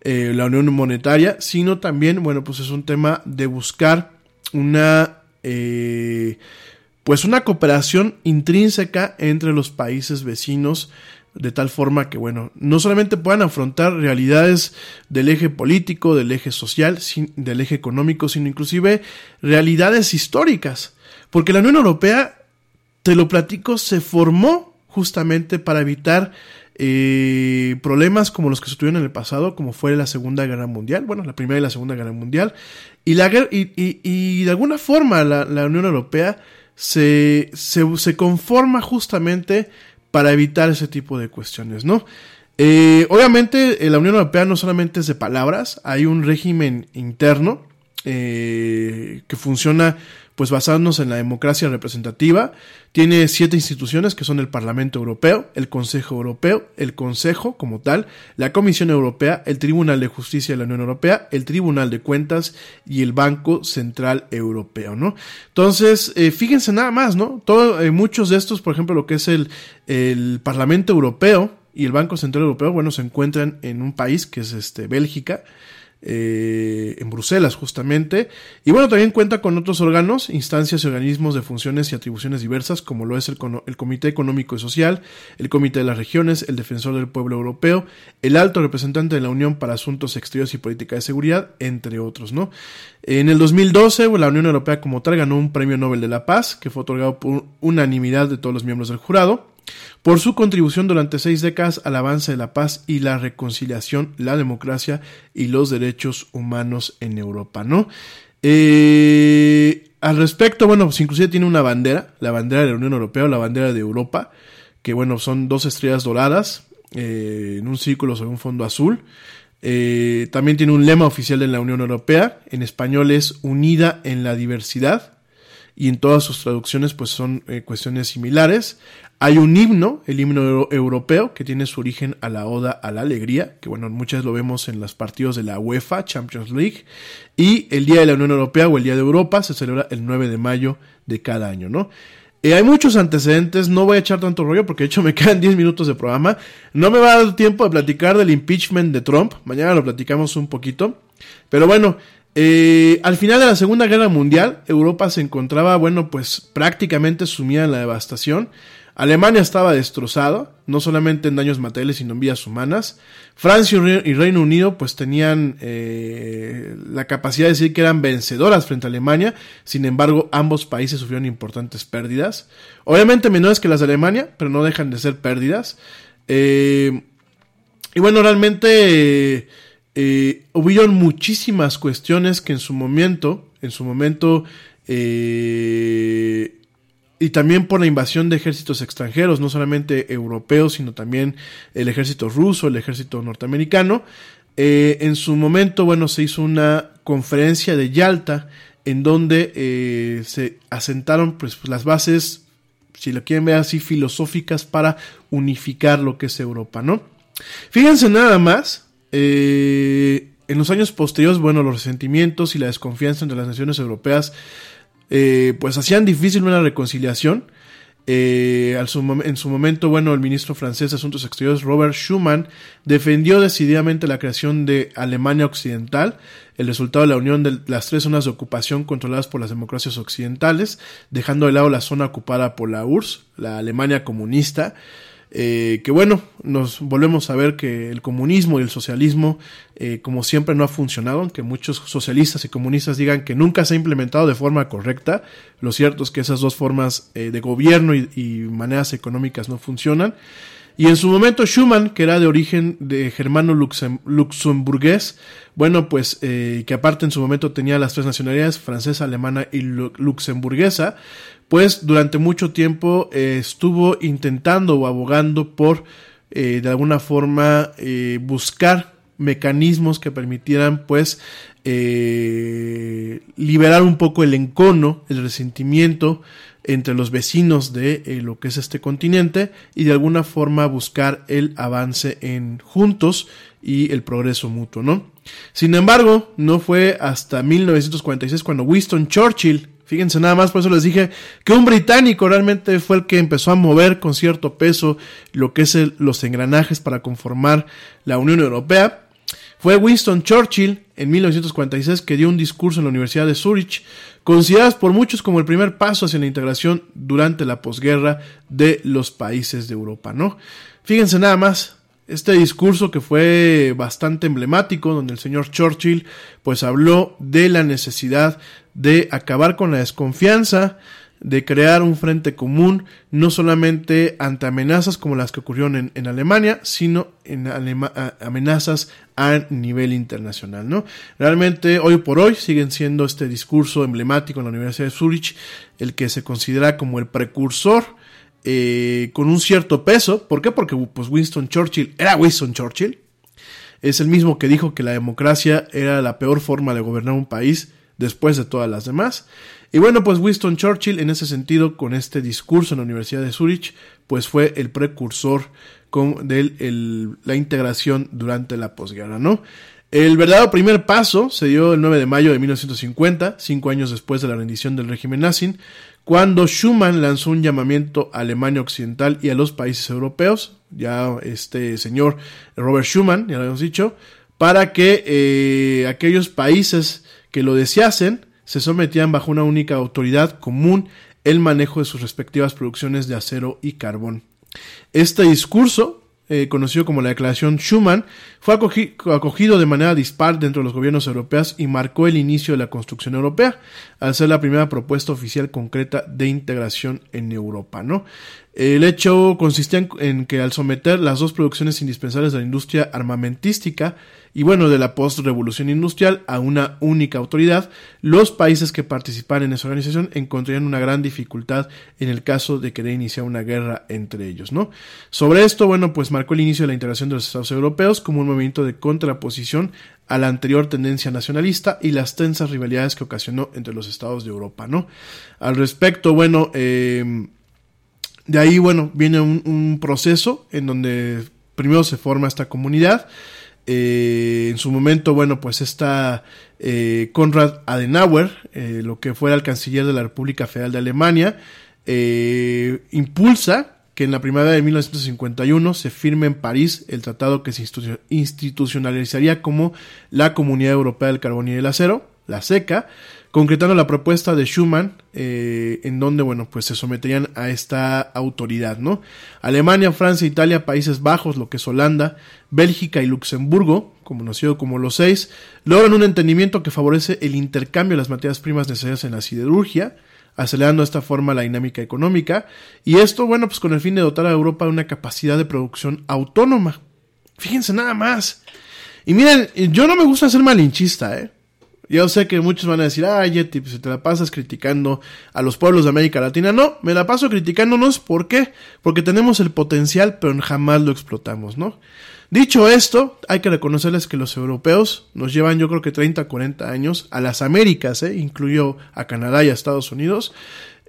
eh, la unión monetaria, sino también, bueno, pues es un tema de buscar una, eh, pues una cooperación intrínseca entre los países vecinos de tal forma que, bueno, no solamente puedan afrontar realidades del eje político, del eje social, del eje económico, sino inclusive realidades históricas. Porque la Unión Europea, te lo platico, se formó justamente para evitar eh, problemas como los que se tuvieron en el pasado, como fue la Segunda Guerra Mundial, bueno, la Primera y la Segunda Guerra Mundial, y, la, y, y, de alguna forma la, Unión Europea se, se, se conforma justamente para evitar ese tipo de cuestiones, ¿no? Eh, obviamente eh, la Unión Europea no solamente es de palabras, hay un régimen interno eh, que funciona pues basándonos en la democracia representativa. Tiene siete instituciones que son el Parlamento Europeo, el Consejo Europeo, el Consejo como tal, la Comisión Europea, el Tribunal de Justicia de la Unión Europea, el Tribunal de Cuentas y el Banco Central Europeo, ¿no? Entonces, eh, fíjense nada más, ¿no? Todo, eh, muchos de estos, por ejemplo, lo que es el, el Parlamento Europeo y el Banco Central Europeo, bueno, se encuentran en un país que es este, Bélgica. Eh, en Bruselas justamente. Y bueno, también cuenta con otros órganos, instancias y organismos de funciones y atribuciones diversas, como lo es el, el, Comité Económico y Social, el Comité de las Regiones, el Defensor del Pueblo Europeo, el Alto Representante de la Unión para Asuntos Exteriores y Política de Seguridad, entre otros, ¿no? En el 2012, la Unión Europea como tal ganó un Premio Nobel de la Paz, que fue otorgado por unanimidad de todos los miembros del jurado por su contribución durante seis décadas al avance de la paz y la reconciliación, la democracia y los derechos humanos en Europa, ¿no? Eh, al respecto, bueno, pues inclusive tiene una bandera, la bandera de la Unión Europea o la bandera de Europa, que bueno, son dos estrellas doradas eh, en un círculo sobre un fondo azul. Eh, también tiene un lema oficial de la Unión Europea. En español es Unida en la diversidad. Y en todas sus traducciones pues son eh, cuestiones similares. Hay un himno, el himno europeo, que tiene su origen a la Oda a la Alegría, que bueno, muchas lo vemos en los partidos de la UEFA, Champions League, y el Día de la Unión Europea o el Día de Europa se celebra el 9 de mayo de cada año, ¿no? Eh, hay muchos antecedentes, no voy a echar tanto rollo porque de hecho me quedan 10 minutos de programa. No me va a dar tiempo de platicar del impeachment de Trump, mañana lo platicamos un poquito. Pero bueno, eh, al final de la Segunda Guerra Mundial, Europa se encontraba, bueno, pues prácticamente sumida en la devastación. Alemania estaba destrozado, no solamente en daños materiales, sino en vidas humanas. Francia y Reino Unido pues tenían eh, la capacidad de decir que eran vencedoras frente a Alemania, sin embargo ambos países sufrieron importantes pérdidas. Obviamente menores que las de Alemania, pero no dejan de ser pérdidas. Eh, y bueno, realmente eh, muchísimas cuestiones que en su momento, en su momento, eh, y también por la invasión de ejércitos extranjeros, no solamente europeos, sino también el ejército ruso, el ejército norteamericano. Eh, en su momento, bueno, se hizo una conferencia de Yalta en donde eh, se asentaron pues, las bases, si lo quieren ver así, filosóficas para unificar lo que es Europa, ¿no? Fíjense nada más, eh, en los años posteriores, bueno, los resentimientos y la desconfianza entre las naciones europeas eh, pues hacían difícil una reconciliación. Eh, en su momento, bueno, el ministro francés de Asuntos Exteriores, Robert Schuman, defendió decididamente la creación de Alemania Occidental, el resultado de la unión de las tres zonas de ocupación controladas por las democracias occidentales, dejando de lado la zona ocupada por la URSS, la Alemania comunista, eh, que bueno, nos volvemos a ver que el comunismo y el socialismo, eh, como siempre, no ha funcionado, aunque muchos socialistas y comunistas digan que nunca se ha implementado de forma correcta. Lo cierto es que esas dos formas eh, de gobierno y, maneras económicas no funcionan. Y en su momento Schumann, que era de origen de germano luxemburgués, bueno, pues que aparte en su momento tenía las tres nacionalidades, francesa, alemana y luxemburguesa, pues durante mucho tiempo eh, estuvo intentando o abogando por eh, de alguna forma eh, buscar mecanismos que permitieran pues liberar un poco el encono, el resentimiento entre los vecinos de lo que es este continente y de alguna forma buscar el avance en juntos y el progreso mutuo, ¿no? Sin embargo, no fue hasta 1946 cuando Winston Churchill Fíjense nada más, por eso les dije que un británico realmente fue el que empezó a mover con cierto peso lo que es los engranajes para conformar la Unión Europea. Fue Winston Churchill en 1946 que dio un discurso en la Universidad de Zurich, consideradas por muchos como el primer paso hacia la integración durante la posguerra de los países de Europa, ¿no? Fíjense nada más, este discurso que fue bastante emblemático, donde el señor Churchill pues habló de la necesidad de acabar con la desconfianza, de crear un frente común, no solamente ante amenazas como las que ocurrieron en, Alemania, sino en amenazas a nivel internacional, ¿no? Realmente, hoy por hoy, siguen siendo este discurso emblemático en la Universidad de Zurich, el que se considera como el precursor eh, con un cierto peso. ¿Por qué? Porque pues, Winston Churchill era Winston Churchill. Es el mismo que dijo que la democracia era la peor forma de gobernar un país después de todas las demás. Y bueno, pues Winston Churchill en ese sentido, con este discurso en la Universidad de Zurich, pues fue el precursor de la integración durante la posguerra, ¿no? El verdadero primer paso se dio el 9 de mayo de 1950, cinco años después de la rendición del régimen nazi, cuando Schuman lanzó un llamamiento a Alemania Occidental y a los países europeos, ya este señor Robert Schuman, ya lo hemos dicho, para que eh, aquellos países que lo deseasen se sometían bajo una única autoridad común el manejo de sus respectivas producciones de acero y carbón. Este discurso eh, conocido como la Declaración Schuman, fue acogido de manera dispar dentro de los gobiernos europeos y marcó el inicio de la construcción europea, al ser la primera propuesta oficial concreta de integración en Europa. ¿no? El hecho consistía en, que al someter las dos producciones indispensables de la industria armamentística, y bueno, de la post-revolución industrial a una única autoridad, los países que participan en esa organización encontrarían una gran dificultad en el caso de querer iniciar una guerra entre ellos, ¿no? Sobre esto, bueno, pues marcó el inicio de la integración de los Estados europeos como un movimiento de contraposición a la anterior tendencia nacionalista y las tensas rivalidades que ocasionó entre los estados de Europa, ¿no? Al respecto, bueno, eh, de ahí, bueno, viene un, un, proceso en donde primero se forma esta comunidad. Eh, en su momento, bueno, pues está eh, Konrad Adenauer, eh, lo que fuera el canciller de la República Federal de Alemania, impulsa que en la primavera de 1951 se firme en París el tratado que se institucionalizaría como la Comunidad Europea del Carbón y del Acero, la SECA, concretando la propuesta de Schuman, eh, en donde, bueno, pues se someterían a esta autoridad, ¿no? Alemania, Francia, Italia, Países Bajos, lo que es Holanda, Bélgica y Luxemburgo, como conocido como los seis, logran un entendimiento que favorece el intercambio de las materias primas necesarias en la siderurgia, acelerando de esta forma la dinámica económica, y esto, bueno, pues con el fin de dotar a Europa de una capacidad de producción autónoma. Fíjense nada más. Y miren, yo no me gusta ser malinchista, ¿eh? Yo sé que muchos van a decir, ah, Yeti, pues te la pasas criticando a los pueblos de América Latina. No, me la paso criticándonos. ¿Por qué? Porque tenemos el potencial, pero jamás lo explotamos, ¿no? Dicho esto, hay que reconocerles que los europeos nos llevan yo creo que 30, 40 años a las Américas, ¿eh? incluyo a Canadá y a Estados Unidos,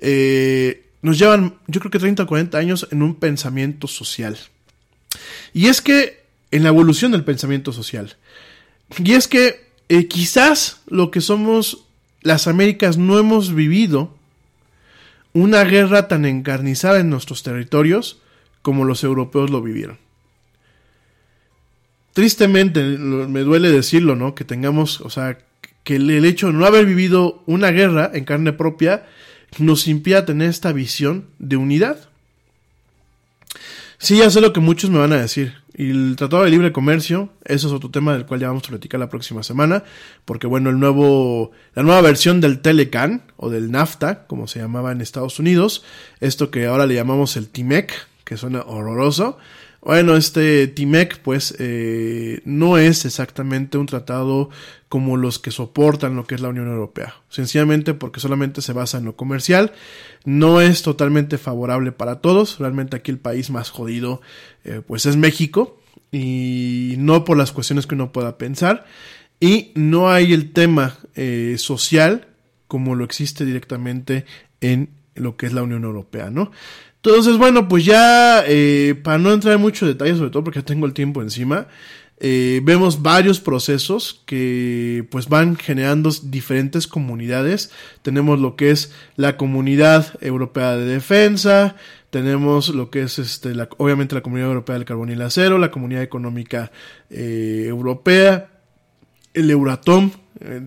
eh, nos llevan yo creo que 30, 40 años en un pensamiento social. Y es que, en la evolución del pensamiento social. Y es que eh, quizás lo que somos las Américas no hemos vivido una guerra tan encarnizada en nuestros territorios como los europeos lo vivieron tristemente, me duele decirlo, ¿no? Que tengamos, o sea, que el hecho de no haber vivido una guerra en carne propia nos impida tener esta visión de unidad. Sí, ya sé lo que muchos me van a decir. Y el Tratado de Libre Comercio, eso es otro tema del cual ya vamos a platicar la próxima semana, porque bueno, el nuevo, la nueva versión del Telecan, o del NAFTA, como se llamaba en Estados Unidos, esto que ahora le llamamos el TIMEC, que suena horroroso, bueno, este TIMEC pues eh, no es exactamente un tratado como los que soportan lo que es la Unión Europea, sencillamente porque solamente se basa en lo comercial, no es totalmente favorable para todos, realmente aquí el país más jodido eh, pues es México. Y no por las cuestiones que uno pueda pensar. Y no hay el tema eh, social como lo existe directamente en lo que es la Unión Europea, ¿no? Entonces, bueno, pues ya, eh, para no entrar en mucho detalle, sobre todo porque tengo el tiempo encima, eh, vemos varios procesos que pues van generando diferentes comunidades. Tenemos lo que es la comunidad europea de defensa, tenemos lo que es este, la, obviamente la comunidad europea del carbón y el acero, la comunidad económica eh, europea, el Euratom,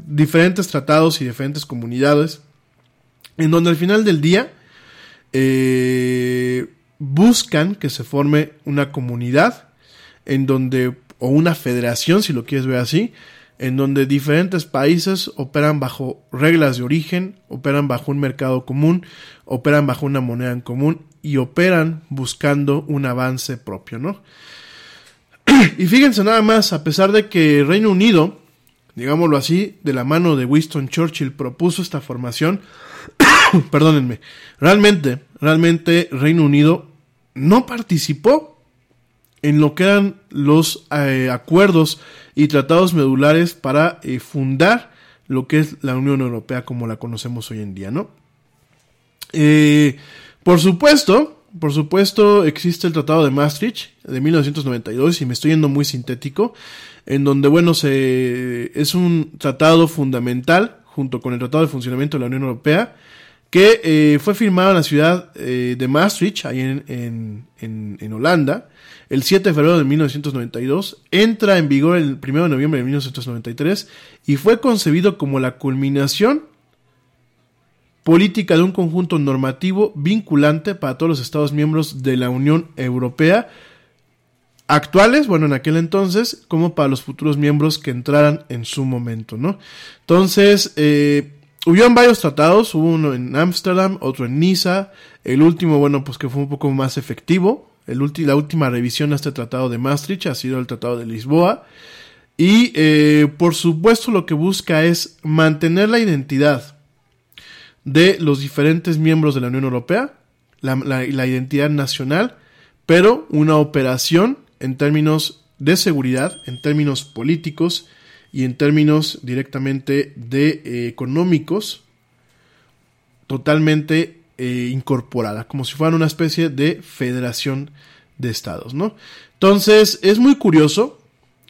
diferentes tratados y diferentes comunidades, en donde al final del día eh, buscan que se forme una comunidad en donde, o una federación, si lo quieres ver así, en donde diferentes países operan bajo reglas de origen, operan bajo un mercado común, operan bajo una moneda en común y operan buscando un avance propio, ¿no? y fíjense nada más, a pesar de que Reino Unido, digámoslo así, de la mano de Winston Churchill propuso esta formación, perdónenme, realmente, realmente Reino Unido no participó en lo que eran los eh, acuerdos y tratados medulares para eh, fundar lo que es la Unión Europea como la conocemos hoy en día, ¿no? Eh, por supuesto, por supuesto existe el Tratado de Maastricht de 1992 y me estoy yendo muy sintético, en donde, bueno, se, es un tratado fundamental junto con el Tratado de Funcionamiento de la Unión Europea que eh, fue firmado en la ciudad eh, de Maastricht, ahí en, en, en, Holanda, el 7 de febrero de 1992, entra en vigor el 1 de noviembre de 1993 y fue concebido como la culminación política de un conjunto normativo vinculante para todos los Estados miembros de la Unión Europea, actuales, bueno, en aquel entonces, como para los futuros miembros que entraran en su momento, ¿no? Entonces, eh, Hubieron varios tratados, hubo uno en Ámsterdam, otro en Niza, el último, bueno, pues que fue un poco más efectivo, el la última revisión a este tratado de Maastricht ha sido el tratado de Lisboa, Y eh, por supuesto lo que busca es mantener la identidad de los diferentes miembros de la Unión Europea, la identidad nacional, pero una operación en términos de seguridad, en términos políticos y en términos directamente de eh, económicos, totalmente eh, incorporada, como si fuera una especie de federación de estados, ¿no? Entonces, es muy curioso,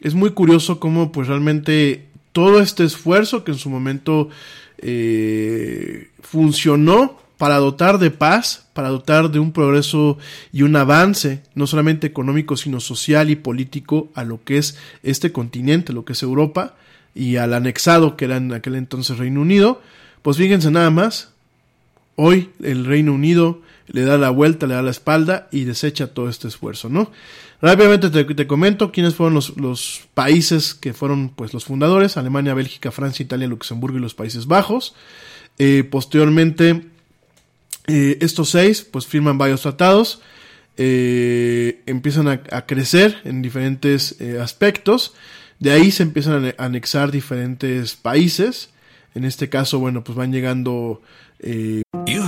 es muy curioso cómo pues realmente todo este esfuerzo que en su momento eh, funcionó para dotar de paz, para dotar de un progreso y un avance, no solamente económico, sino social y político a lo que es este continente, lo que es Europa, y al anexado que era en aquel entonces Reino Unido, pues fíjense nada más, hoy el Reino Unido le da la vuelta, le da la espalda y desecha todo este esfuerzo, ¿no? Rápidamente te, comento quiénes fueron los, los, países que fueron pues los fundadores, Alemania, Bélgica, Francia, Italia, Luxemburgo y los Países Bajos. Eh, posteriormente eh, estos seis pues firman varios tratados, eh, empiezan a, crecer en diferentes eh, aspectos, de ahí se empiezan a anexar diferentes países, en este caso, bueno, pues van llegando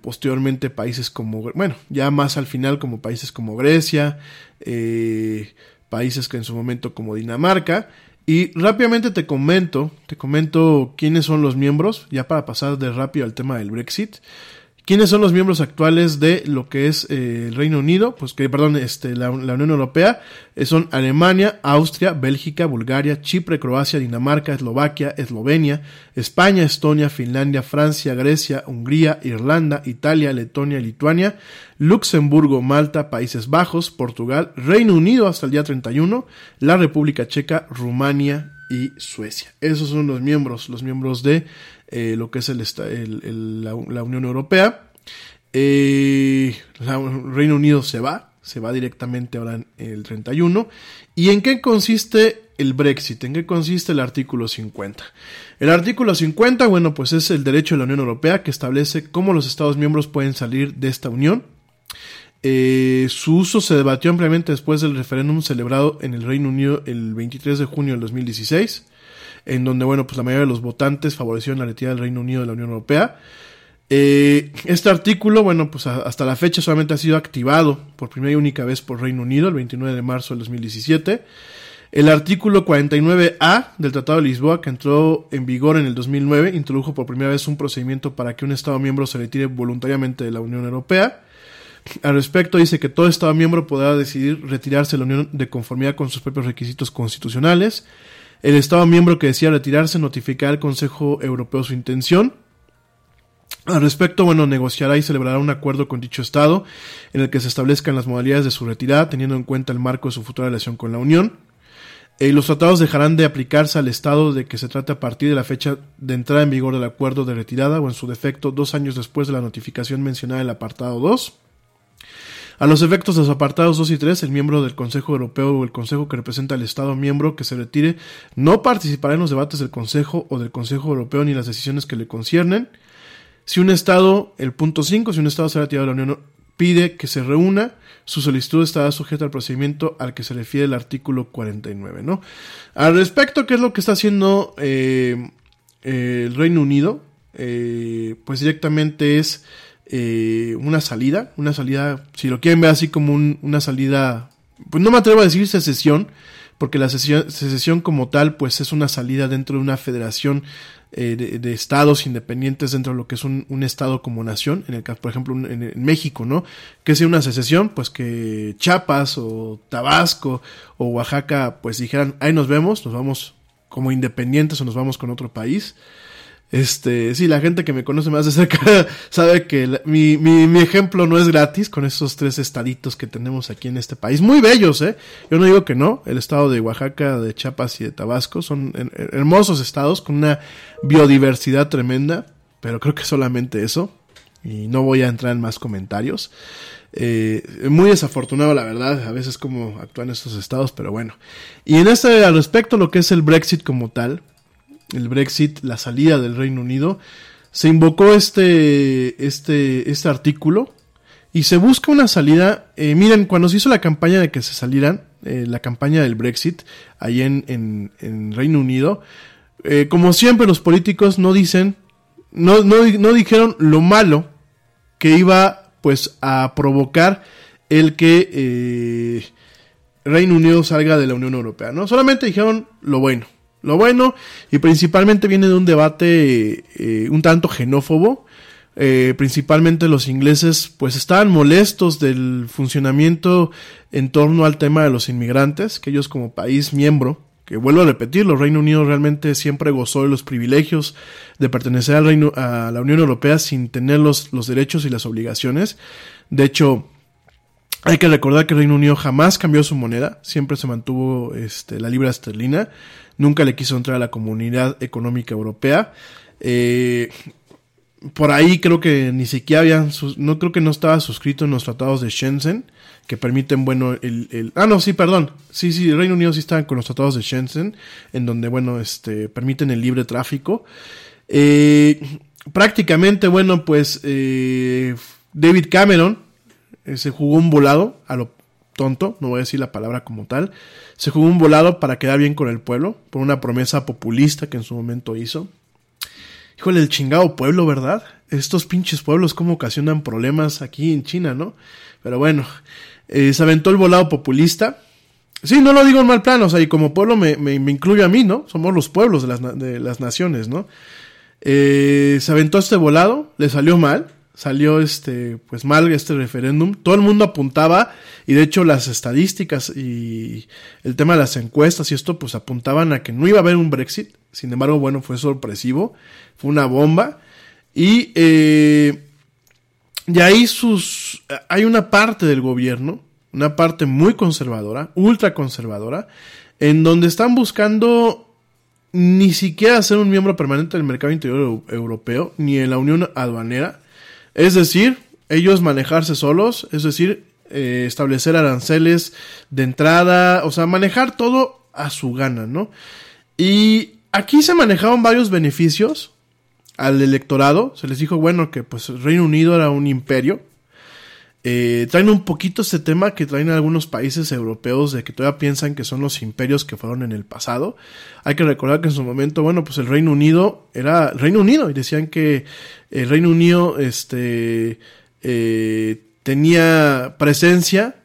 Posteriormente países como, bueno, ya más al final como países como Grecia, eh, países que en su momento como Dinamarca. Y rápidamente te comento, te comento quiénes son los miembros, ya para pasar de rápido al tema del Brexit. ¿Quiénes son los miembros actuales de lo que es eh, el Reino Unido? Pues que, perdón, este, la, Unión Europea. Eh, son Alemania, Austria, Bélgica, Bulgaria, Chipre, Croacia, Dinamarca, Eslovaquia, Eslovenia, España, Estonia, Finlandia, Francia, Grecia, Hungría, Irlanda, Italia, Letonia, Lituania, Luxemburgo, Malta, Países Bajos, Portugal, Reino Unido hasta el día 31, la República Checa, Rumania y Suecia. Esos son los miembros, los miembros de eh, lo que es el, la, Unión Europea. Eh, Reino Unido se va, se va directamente ahora en el 31. ¿Y en qué consiste el Brexit? ¿En qué consiste el artículo 50? El artículo 50, bueno, pues es el derecho de la Unión Europea que establece cómo los Estados miembros pueden salir de esta unión. Eh, su uso se debatió ampliamente después del referéndum celebrado en el Reino Unido el 23 de junio del 2016 en donde, bueno, pues la mayoría de los votantes favorecieron la retirada del Reino Unido de la Unión Europea. Eh, este artículo, bueno, pues hasta la fecha solamente ha sido activado por primera y única vez por Reino Unido el 29 de marzo del 2017. El artículo 49A del Tratado de Lisboa, que entró en vigor en el 2009, introdujo por primera vez un procedimiento para que un Estado miembro se retire voluntariamente de la Unión Europea. Al respecto, dice que todo Estado miembro podrá decidir retirarse de la Unión de conformidad con sus propios requisitos constitucionales. El Estado miembro que decía retirarse notificará al Consejo Europeo su intención. Al respecto, bueno, negociará y celebrará un acuerdo con dicho Estado en el que se establezcan las modalidades de su retirada, teniendo en cuenta el marco de su futura relación con la Unión. Eh, los tratados dejarán de aplicarse al Estado de que se trate a partir de la fecha de entrada en vigor del acuerdo de retirada o, en su defecto, dos años después de la notificación mencionada en el apartado 2. A los efectos de los apartados 2 y 3, el miembro del Consejo Europeo o el Consejo que representa al Estado miembro que se retire no participará en los debates del Consejo o del Consejo Europeo ni las decisiones que le conciernen. Si un Estado, el punto 5, si un Estado se ha retirado de la Unión pide que se reúna, su solicitud estará sujeta al procedimiento al que se refiere el artículo 49, ¿no? Al respecto, ¿qué es lo que está haciendo eh, el Reino Unido? Eh, pues directamente es eh, una salida, una salida, si lo quieren ver así como una salida, pues no me atrevo a decir secesión, porque la secesión, como tal, pues es una salida dentro de una federación eh, de, estados independientes dentro de lo que es un, un estado como nación, en el caso, por ejemplo, en, en, México, ¿no? Que sea una secesión, pues que Chiapas o Tabasco o Oaxaca, pues dijeran, ahí nos vemos, nos vamos como independientes o nos vamos con otro país. Este, sí, la gente que me conoce más de cerca sabe que mi, mi, mi, ejemplo no es gratis con esos tres estaditos que tenemos aquí en este país. Muy bellos, ¿eh? Yo no digo que no. El estado de Oaxaca, de Chiapas y de Tabasco son hermosos estados con una biodiversidad tremenda, pero creo que solamente eso. Y no voy a entrar en más comentarios. Eh, muy desafortunado, la verdad, a veces como actúan estos estados, pero bueno. Y en este, al respecto, lo que es el Brexit como tal, el Brexit, la salida del Reino Unido, se invocó este, este, este artículo y se busca una salida. Eh, miren, cuando se hizo la campaña de que se salieran, eh, la campaña del Brexit, ahí en, en, en Reino Unido, eh, como siempre los políticos no dicen, no, no, no dijeron lo malo que iba pues a provocar el que Reino Unido salga de la Unión Europea, ¿no? Solamente dijeron lo bueno lo bueno, y principalmente viene de un debate eh, un tanto xenófobo. Eh, principalmente los ingleses pues estaban molestos del funcionamiento en torno al tema de los inmigrantes, que ellos como país miembro, que vuelvo a repetirlo, Reino Unido realmente siempre gozó de los privilegios de pertenecer al Reino, a la Unión Europea sin tener los, los derechos y las obligaciones. De hecho, hay que recordar que Reino Unido jamás cambió su moneda, siempre se mantuvo este, la libra esterlina nunca le quiso entrar a la comunidad económica europea. Eh, por ahí creo que ni siquiera habían, no creo que no estaba suscrito en los tratados de Shenzhen, que permiten, bueno, el, ah, no, sí, perdón, sí, sí, el Reino Unido sí está con los tratados de Shenzhen, en donde, bueno, este, permiten el libre tráfico. Eh, prácticamente, bueno, pues, eh, David Cameron se jugó un volado a lo tonto, no voy a decir la palabra como tal, se jugó un volado para quedar bien con el pueblo, por una promesa populista que en su momento hizo. Híjole, el chingado pueblo, ¿verdad? Estos pinches pueblos como ocasionan problemas aquí en China, ¿no? Pero bueno, eh, se aventó el volado populista. Sí, no lo digo en mal plano, o sea, y como pueblo me, me, incluye a mí, ¿no? Somos los pueblos de las, de las naciones, ¿no? Eh, se aventó este volado, le salió mal, salió este pues mal este referéndum. Todo el mundo apuntaba y de hecho las estadísticas y el tema de las encuestas y esto pues apuntaban a que no iba a haber un Brexit. Sin embargo, bueno, fue sorpresivo, fue una bomba y eh, ahí sus hay una parte del gobierno, una parte muy conservadora, ultra conservadora, en donde están buscando ni siquiera ser un miembro permanente del mercado interior europeo ni en la Unión Aduanera es decir, ellos manejarse solos, es decir, eh, establecer aranceles de entrada, o sea, manejar todo a su gana, ¿no? Y aquí se manejaban varios beneficios al electorado. Se les dijo, bueno, que pues Reino Unido era un imperio. Eh, traen un poquito este tema que traen algunos países europeos de que todavía piensan que son los imperios que fueron en el pasado. Hay que recordar que en su momento, bueno, pues el Reino Unido era Reino Unido y decían que el Reino Unido este, eh, tenía presencia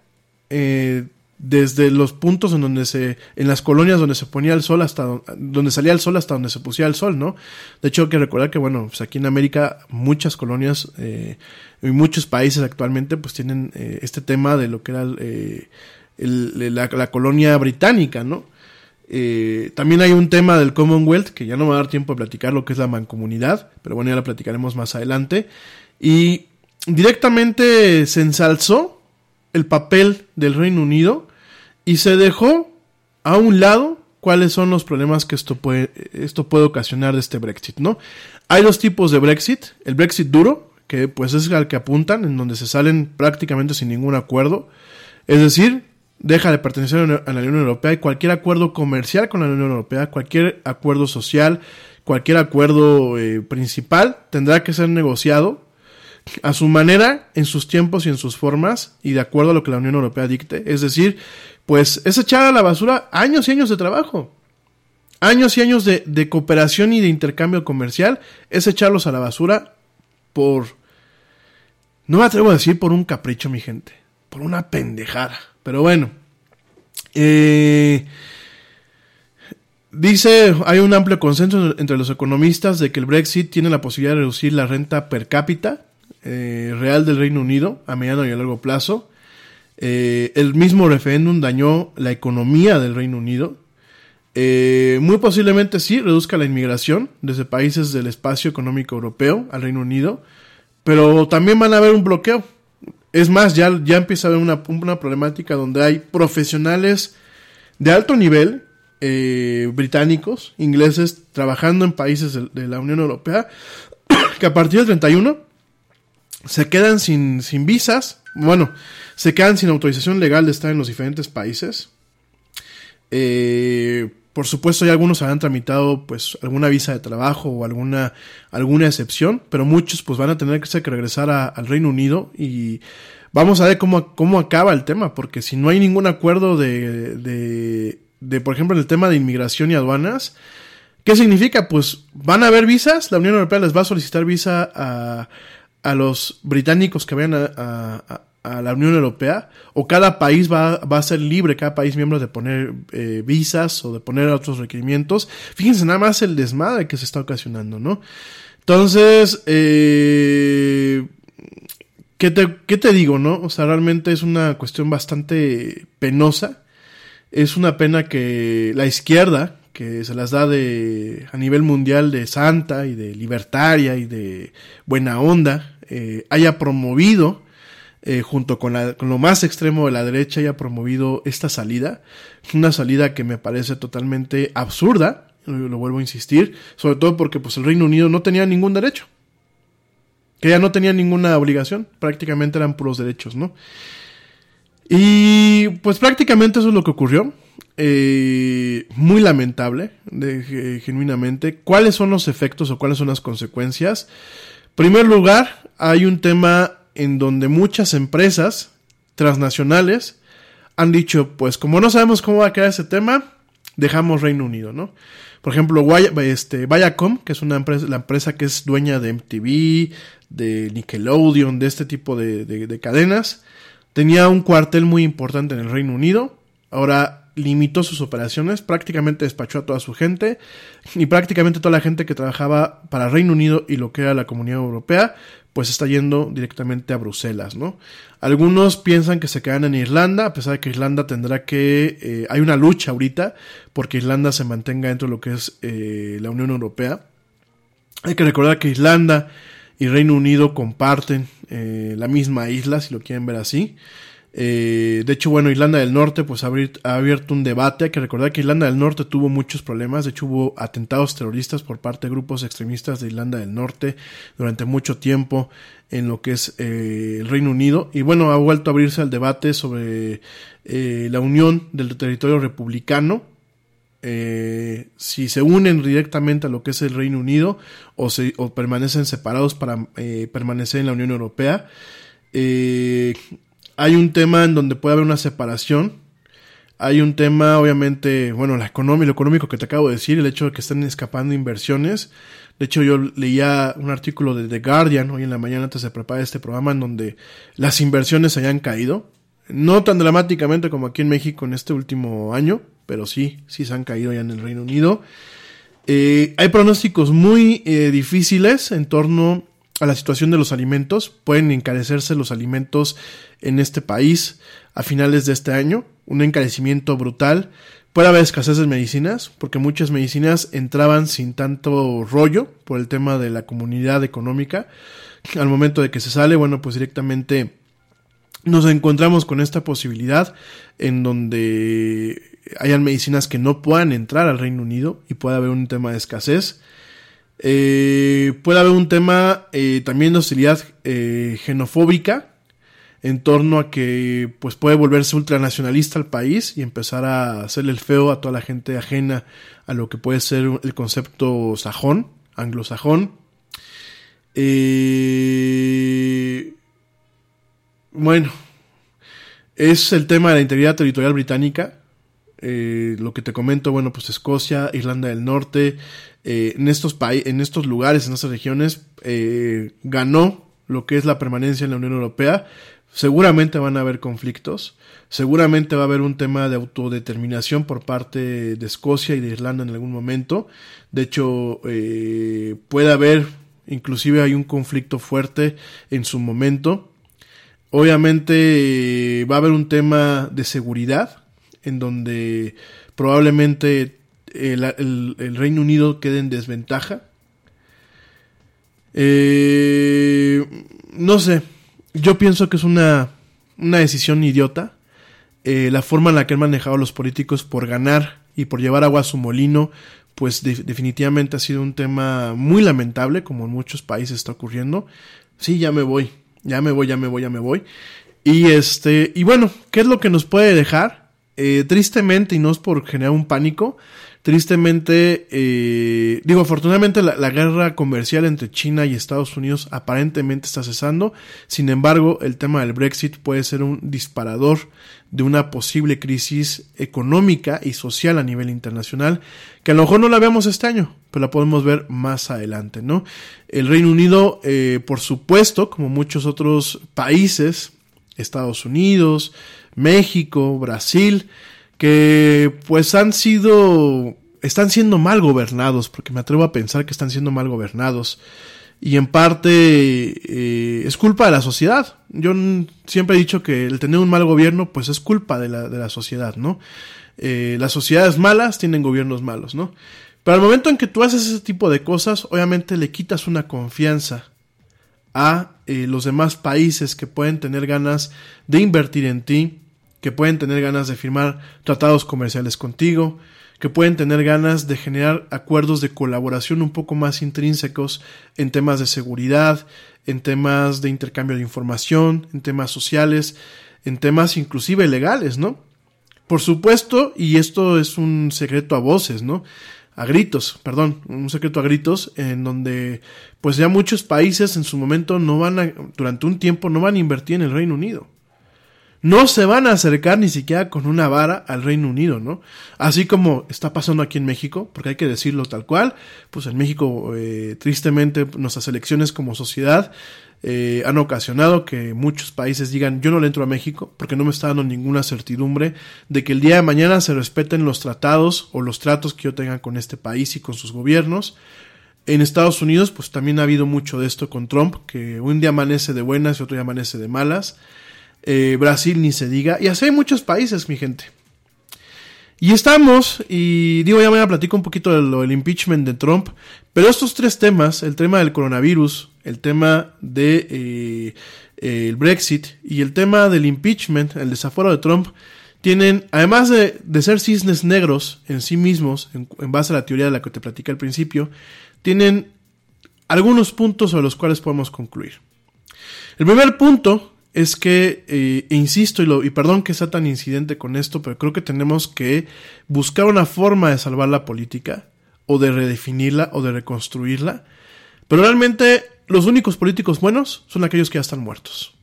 eh, desde los puntos en donde se, en las colonias donde se ponía el sol hasta donde salía el sol hasta donde se pusía el sol, ¿no? De hecho hay que recordar que bueno, pues aquí en América muchas colonias eh, y muchos países actualmente pues tienen eh, este tema de lo que era eh, la, colonia británica, ¿no? También hay un tema del Commonwealth que ya no me va a dar tiempo a platicar lo que es la mancomunidad, pero bueno, ya la platicaremos más adelante. Y directamente se ensalzó el papel del Reino Unido y se dejó a un lado cuáles son los problemas que esto puede, esto puede ocasionar de este Brexit, ¿no? Hay dos tipos de Brexit, el Brexit duro, que pues es al que apuntan, en donde se salen prácticamente sin ningún acuerdo, es decir, deja de pertenecer a la Unión Europea y cualquier acuerdo comercial con la Unión Europea, cualquier acuerdo social, cualquier acuerdo eh, principal tendrá que ser negociado a su manera, en sus tiempos y en sus formas y de acuerdo a lo que la Unión Europea dicte. Es decir, pues es echar a la basura años y años de trabajo. Años y años de, cooperación y de intercambio comercial es echarlos a la basura por... No me atrevo a decir por un capricho, mi gente. Por una pendejada. Pero bueno. Eh, dice, hay un amplio consenso entre los economistas de que el Brexit tiene la posibilidad de reducir la renta per cápita eh, real del Reino Unido a mediano y a largo plazo. Eh, el mismo referéndum dañó la economía del Reino Unido. Eh, muy posiblemente sí reduzca la inmigración desde países del espacio económico europeo al Reino Unido, pero también van a haber un bloqueo. Es más, ya, ya empieza a haber una, una problemática donde hay profesionales de alto nivel, británicos, ingleses, trabajando en países de, la Unión Europea, que a partir del 31 se quedan sin, sin visas, bueno, se quedan sin autorización legal de estar en los diferentes países. Eh, por supuesto, ya algunos habrán tramitado pues alguna visa de trabajo o alguna, alguna excepción, pero muchos pues van a tener que regresar a, al Reino Unido y vamos a ver cómo, cómo acaba el tema, porque si no hay ningún acuerdo de, de, de, por ejemplo, en el tema de inmigración y aduanas, ¿qué significa? Pues van a haber visas, la Unión Europea les va a solicitar visa a, a los británicos que vayan a, a, la Unión Europea, o cada país va, va, a ser libre, cada país miembro de poner eh, visas o de poner otros requerimientos. Fíjense nada más el desmadre que se está ocasionando, ¿no? Entonces, eh, ¿qué, te, ¿qué te digo, no? O sea, realmente es una cuestión bastante penosa. Es una pena que la izquierda, que se las da de a nivel mundial de santa y de libertaria y de buena onda, eh, haya promovido eh, junto con, la, con, lo más extremo de la derecha, haya promovido esta salida. Una salida que me parece totalmente absurda, lo, vuelvo a insistir, sobre todo porque pues, el Reino Unido no tenía ningún derecho. Que ya no tenía ninguna obligación, prácticamente eran puros derechos, ¿no? Y pues prácticamente eso es lo que ocurrió. Eh, muy lamentable, genuinamente. ¿Cuáles son los efectos o cuáles son las consecuencias? Primer lugar, hay un tema en donde muchas empresas transnacionales han dicho, pues como no sabemos cómo va a quedar ese tema, dejamos Reino Unido, ¿no? Por ejemplo, este, Viacom, que es una empresa, la empresa que es dueña de MTV, de Nickelodeon, de este tipo de, de cadenas, tenía un cuartel muy importante en el Reino Unido. Ahora limitó sus operaciones, prácticamente despachó a toda su gente y prácticamente toda la gente que trabajaba para Reino Unido y lo que era la Comunidad Europea, pues está yendo directamente a Bruselas, ¿no? Algunos piensan que se quedan en Irlanda, a pesar de que Irlanda tendrá que... Eh, hay una lucha ahorita porque Irlanda se mantenga dentro de lo que es eh, la Unión Europea. Hay que recordar que Irlanda y Reino Unido comparten eh, la misma isla, si lo quieren ver así. Eh, de hecho, bueno, Irlanda del Norte pues ha abierto un debate. Hay que recordar que Irlanda del Norte tuvo muchos problemas. De hecho, hubo atentados terroristas por parte de grupos extremistas de Irlanda del Norte durante mucho tiempo en lo que es eh, el Reino Unido. Y bueno, ha vuelto a abrirse el debate sobre eh, la unión del territorio republicano. Eh, si se unen directamente a lo que es el Reino Unido o, se, o permanecen separados para permanecer en la Unión Europea. Hay un tema en donde puede haber una separación. Hay un tema, obviamente, bueno, la economía, lo económico que te acabo de decir, el hecho de que están escapando inversiones. De hecho, yo leía un artículo de The Guardian hoy en la mañana antes de preparar este programa en donde las inversiones hayan caído. No tan dramáticamente como aquí en México en este último año, pero sí, sí se han caído ya en el Reino Unido. Eh, hay pronósticos muy eh, difíciles en torno a la situación de los alimentos. Pueden encarecerse los alimentos en este país a finales de este año. Un encarecimiento brutal. Puede haber escasez de medicinas, porque muchas medicinas entraban sin tanto rollo por el tema de la comunidad económica. Al momento de que se sale, bueno, pues directamente nos encontramos con esta posibilidad en donde hayan medicinas que no puedan entrar al Reino Unido y puede haber un tema de escasez. Eh, puede haber un tema eh, también de hostilidad eh, xenofóbica en torno a que pues puede volverse ultranacionalista al país y empezar a hacerle el feo a toda la gente ajena a lo que puede ser el concepto sajón, anglosajón. Eh, bueno, es el tema de la integridad territorial británica. Eh, lo que te comento, bueno, pues Escocia, Irlanda del Norte, eh, en estos en estos lugares, en estas regiones, eh, ganó lo que es la permanencia en la Unión Europea. seguramente van a haber conflictos, seguramente va a haber un tema de autodeterminación por parte de Escocia y de Irlanda en algún momento. De hecho, puede haber, inclusive hay un conflicto fuerte en su momento. Obviamente va a haber un tema de seguridad en donde probablemente el, el Reino Unido quede en desventaja. Eh, no sé, yo pienso que es una, una decisión idiota. Eh, la forma en la que han manejado los políticos por ganar y por llevar agua a su molino, pues definitivamente ha sido un tema muy lamentable, como en muchos países está ocurriendo. Sí, ya me voy, ya me voy, ya me voy, ya me voy. Y este, y bueno, ¿qué es lo que nos puede dejar? Eh, tristemente, y no es por generar un pánico, Tristemente, eh, digo, afortunadamente la, guerra comercial entre China y Estados Unidos aparentemente está cesando. Sin embargo, el tema del Brexit puede ser un disparador de una posible crisis económica y social a nivel internacional, que a lo mejor no la veamos este año, pero la podemos ver más adelante, ¿no? El Reino Unido, eh, por supuesto, como muchos otros países, Estados Unidos, México, Brasil, que pues han sido, están siendo mal gobernados, porque me atrevo a pensar que están siendo mal gobernados. Y en parte eh, es culpa de la sociedad. Yo siempre he dicho que el tener un mal gobierno pues es culpa de la, de la sociedad, ¿no? Eh, las sociedades malas tienen gobiernos malos, ¿no? Pero al momento en que tú haces ese tipo de cosas, obviamente le quitas una confianza a eh, los demás países que pueden tener ganas de invertir en ti, que pueden tener ganas de firmar tratados comerciales contigo, que pueden tener ganas de generar acuerdos de colaboración un poco más intrínsecos en temas de seguridad, en temas de intercambio de información, en temas sociales, en temas inclusive legales, ¿no? Por supuesto, y esto es un secreto a voces, ¿no? A gritos, perdón, un secreto a gritos, en donde pues ya muchos países en su momento no van a, durante un tiempo no van a invertir en el Reino Unido no se van a acercar ni siquiera con una vara al Reino Unido, ¿no? Así como está pasando aquí en México, porque hay que decirlo tal cual, pues en México, eh, tristemente, nuestras elecciones como sociedad eh, han ocasionado que muchos países digan yo no le entro a México porque no me está dando ninguna certidumbre de que el día de mañana se respeten los tratados o los tratos que yo tenga con este país y con sus gobiernos. En Estados Unidos, pues también ha habido mucho de esto con Trump, que un día amanece de buenas y otro día amanece de malas. Eh, Brasil ni se diga, y así hay muchos países, mi gente. Y estamos, y digo, ya a platico un poquito de del impeachment de Trump, pero estos tres temas, el tema del coronavirus, el tema de eh, Brexit y el tema del impeachment, el desafuero de Trump, tienen, además de, ser cisnes negros en sí mismos, en, en, base a la teoría de la que te platicé al principio, tienen algunos puntos sobre los cuales podemos concluir. El primer punto es que, eh, insisto, y, lo, y perdón que sea tan incidente con esto, pero creo que tenemos que buscar una forma de salvar la política, o de redefinirla, o de reconstruirla. Pero realmente los únicos políticos buenos son aquellos que ya están muertos.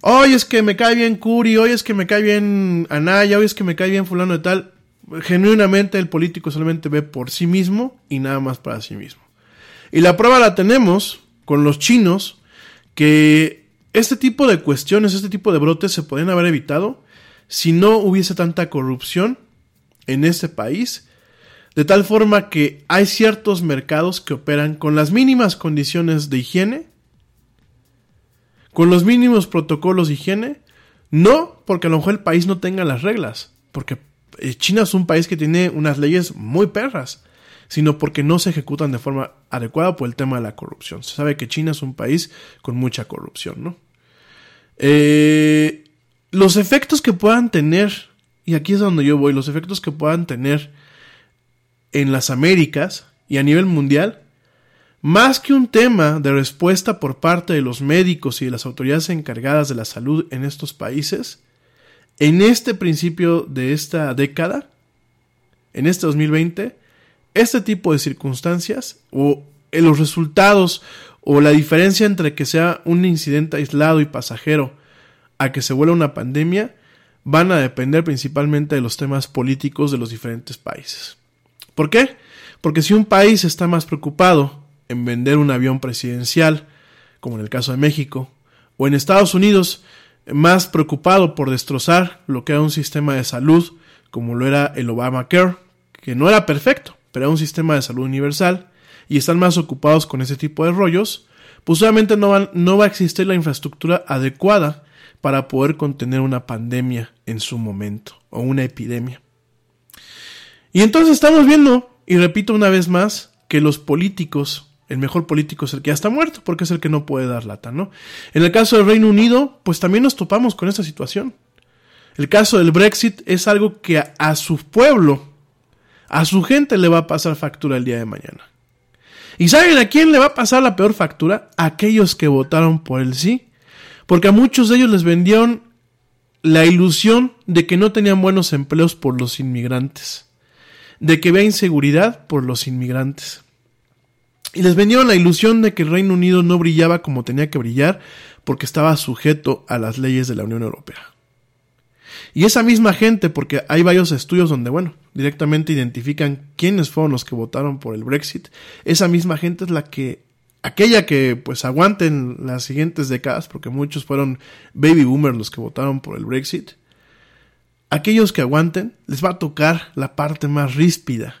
Hoy es que me cae bien Curi, hoy es que me cae bien Anaya, hoy es que me cae bien fulano de tal. Genuinamente el político solamente ve por sí mismo y nada más para sí mismo. Y la prueba la tenemos con los chinos que este tipo de cuestiones, este tipo de brotes se podrían haber evitado si no hubiese tanta corrupción en este país, de tal forma que hay ciertos mercados que operan con las mínimas condiciones de higiene, con los mínimos protocolos de higiene, no porque a lo mejor el país no tenga las reglas, porque eh, China es un país que tiene unas leyes muy perras, sino porque no se ejecutan de forma adecuada por el tema de la corrupción. Se sabe que China es un país con mucha corrupción, ¿no? Eh, los efectos que puedan tener, y aquí es donde yo voy, los efectos que puedan tener en las Américas y a nivel mundial, más que un tema de respuesta por parte de los médicos y de las autoridades encargadas de la salud en estos países, en este principio de esta década, en este 2020, este tipo de circunstancias o en los resultados o la diferencia entre que sea un incidente aislado y pasajero a que se vuelva una pandemia van a depender principalmente de los temas políticos de los diferentes países. ¿Por qué? Porque si un país está más preocupado en vender un avión presidencial, como en el caso de México, o en Estados Unidos, más preocupado por destrozar lo que era un sistema de salud, como lo era el Obamacare, que no era perfecto, pero era un sistema de salud universal, y están más ocupados con ese tipo de rollos, pues obviamente no, no va a existir la infraestructura adecuada para poder contener una pandemia en su momento, o una epidemia. Y entonces estamos viendo, y repito una vez más, que los políticos el mejor político es el que ya está muerto, porque es el que no puede dar lata, ¿no? En el caso del Reino Unido, pues también nos topamos con esta situación. El caso del Brexit es algo que a, su pueblo, a su gente le va a pasar factura el día de mañana. ¿Y saben a quién le va a pasar la peor factura? A aquellos que votaron por el sí. Porque a muchos de ellos les vendieron la ilusión de que no tenían buenos empleos por los inmigrantes. De que había inseguridad por los inmigrantes y les vendieron la ilusión de que el Reino Unido no brillaba como tenía que brillar porque estaba sujeto a las leyes de la Unión Europea. Y esa misma gente, porque hay varios estudios donde, bueno, directamente identifican quiénes fueron los que votaron por el Brexit, esa misma gente es la que, aquella que pues aguanten las siguientes décadas, porque muchos fueron baby boomers los que votaron por el Brexit, aquellos que aguanten les va a tocar la parte más ríspida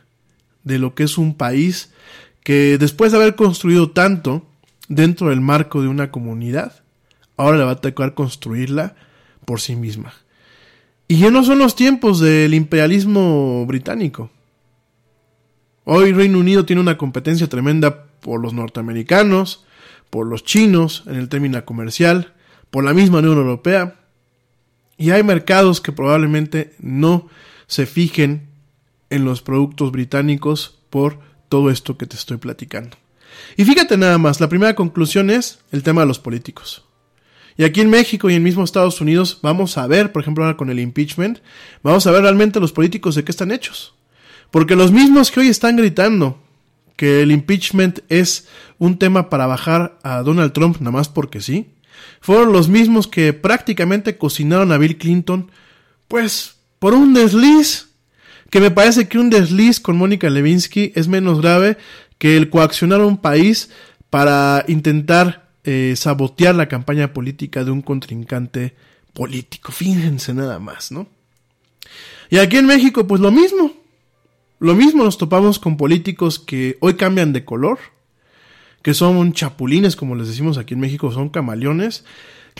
de lo que es un país que después de haber construido tanto dentro del marco de una comunidad, ahora le va a tocar construirla por sí misma. Y ya no son los tiempos del imperialismo británico. Hoy Reino Unido tiene una competencia tremenda por los norteamericanos, por los chinos en el término comercial, por la misma Unión Europea. Y hay mercados que probablemente no se fijen en los productos británicos por todo esto que te estoy platicando. Y fíjate nada más, la primera conclusión es el tema de los políticos. Y aquí en México y en mismo Estados Unidos vamos a ver, por ejemplo, ahora con el impeachment, vamos a ver realmente los políticos de qué están hechos. Porque los mismos que hoy están gritando que el impeachment es un tema para bajar a Donald Trump, nada más porque sí, fueron los mismos que prácticamente cocinaron a Bill Clinton, pues por un desliz que me parece que un desliz con Mónica Levinsky es menos grave que el coaccionar a un país para intentar eh, sabotear la campaña política de un contrincante político. Fíjense nada más, ¿no? Y aquí en México, pues lo mismo. Lo mismo nos topamos con políticos que hoy cambian de color, que son chapulines, como les decimos aquí en México, son camaleones,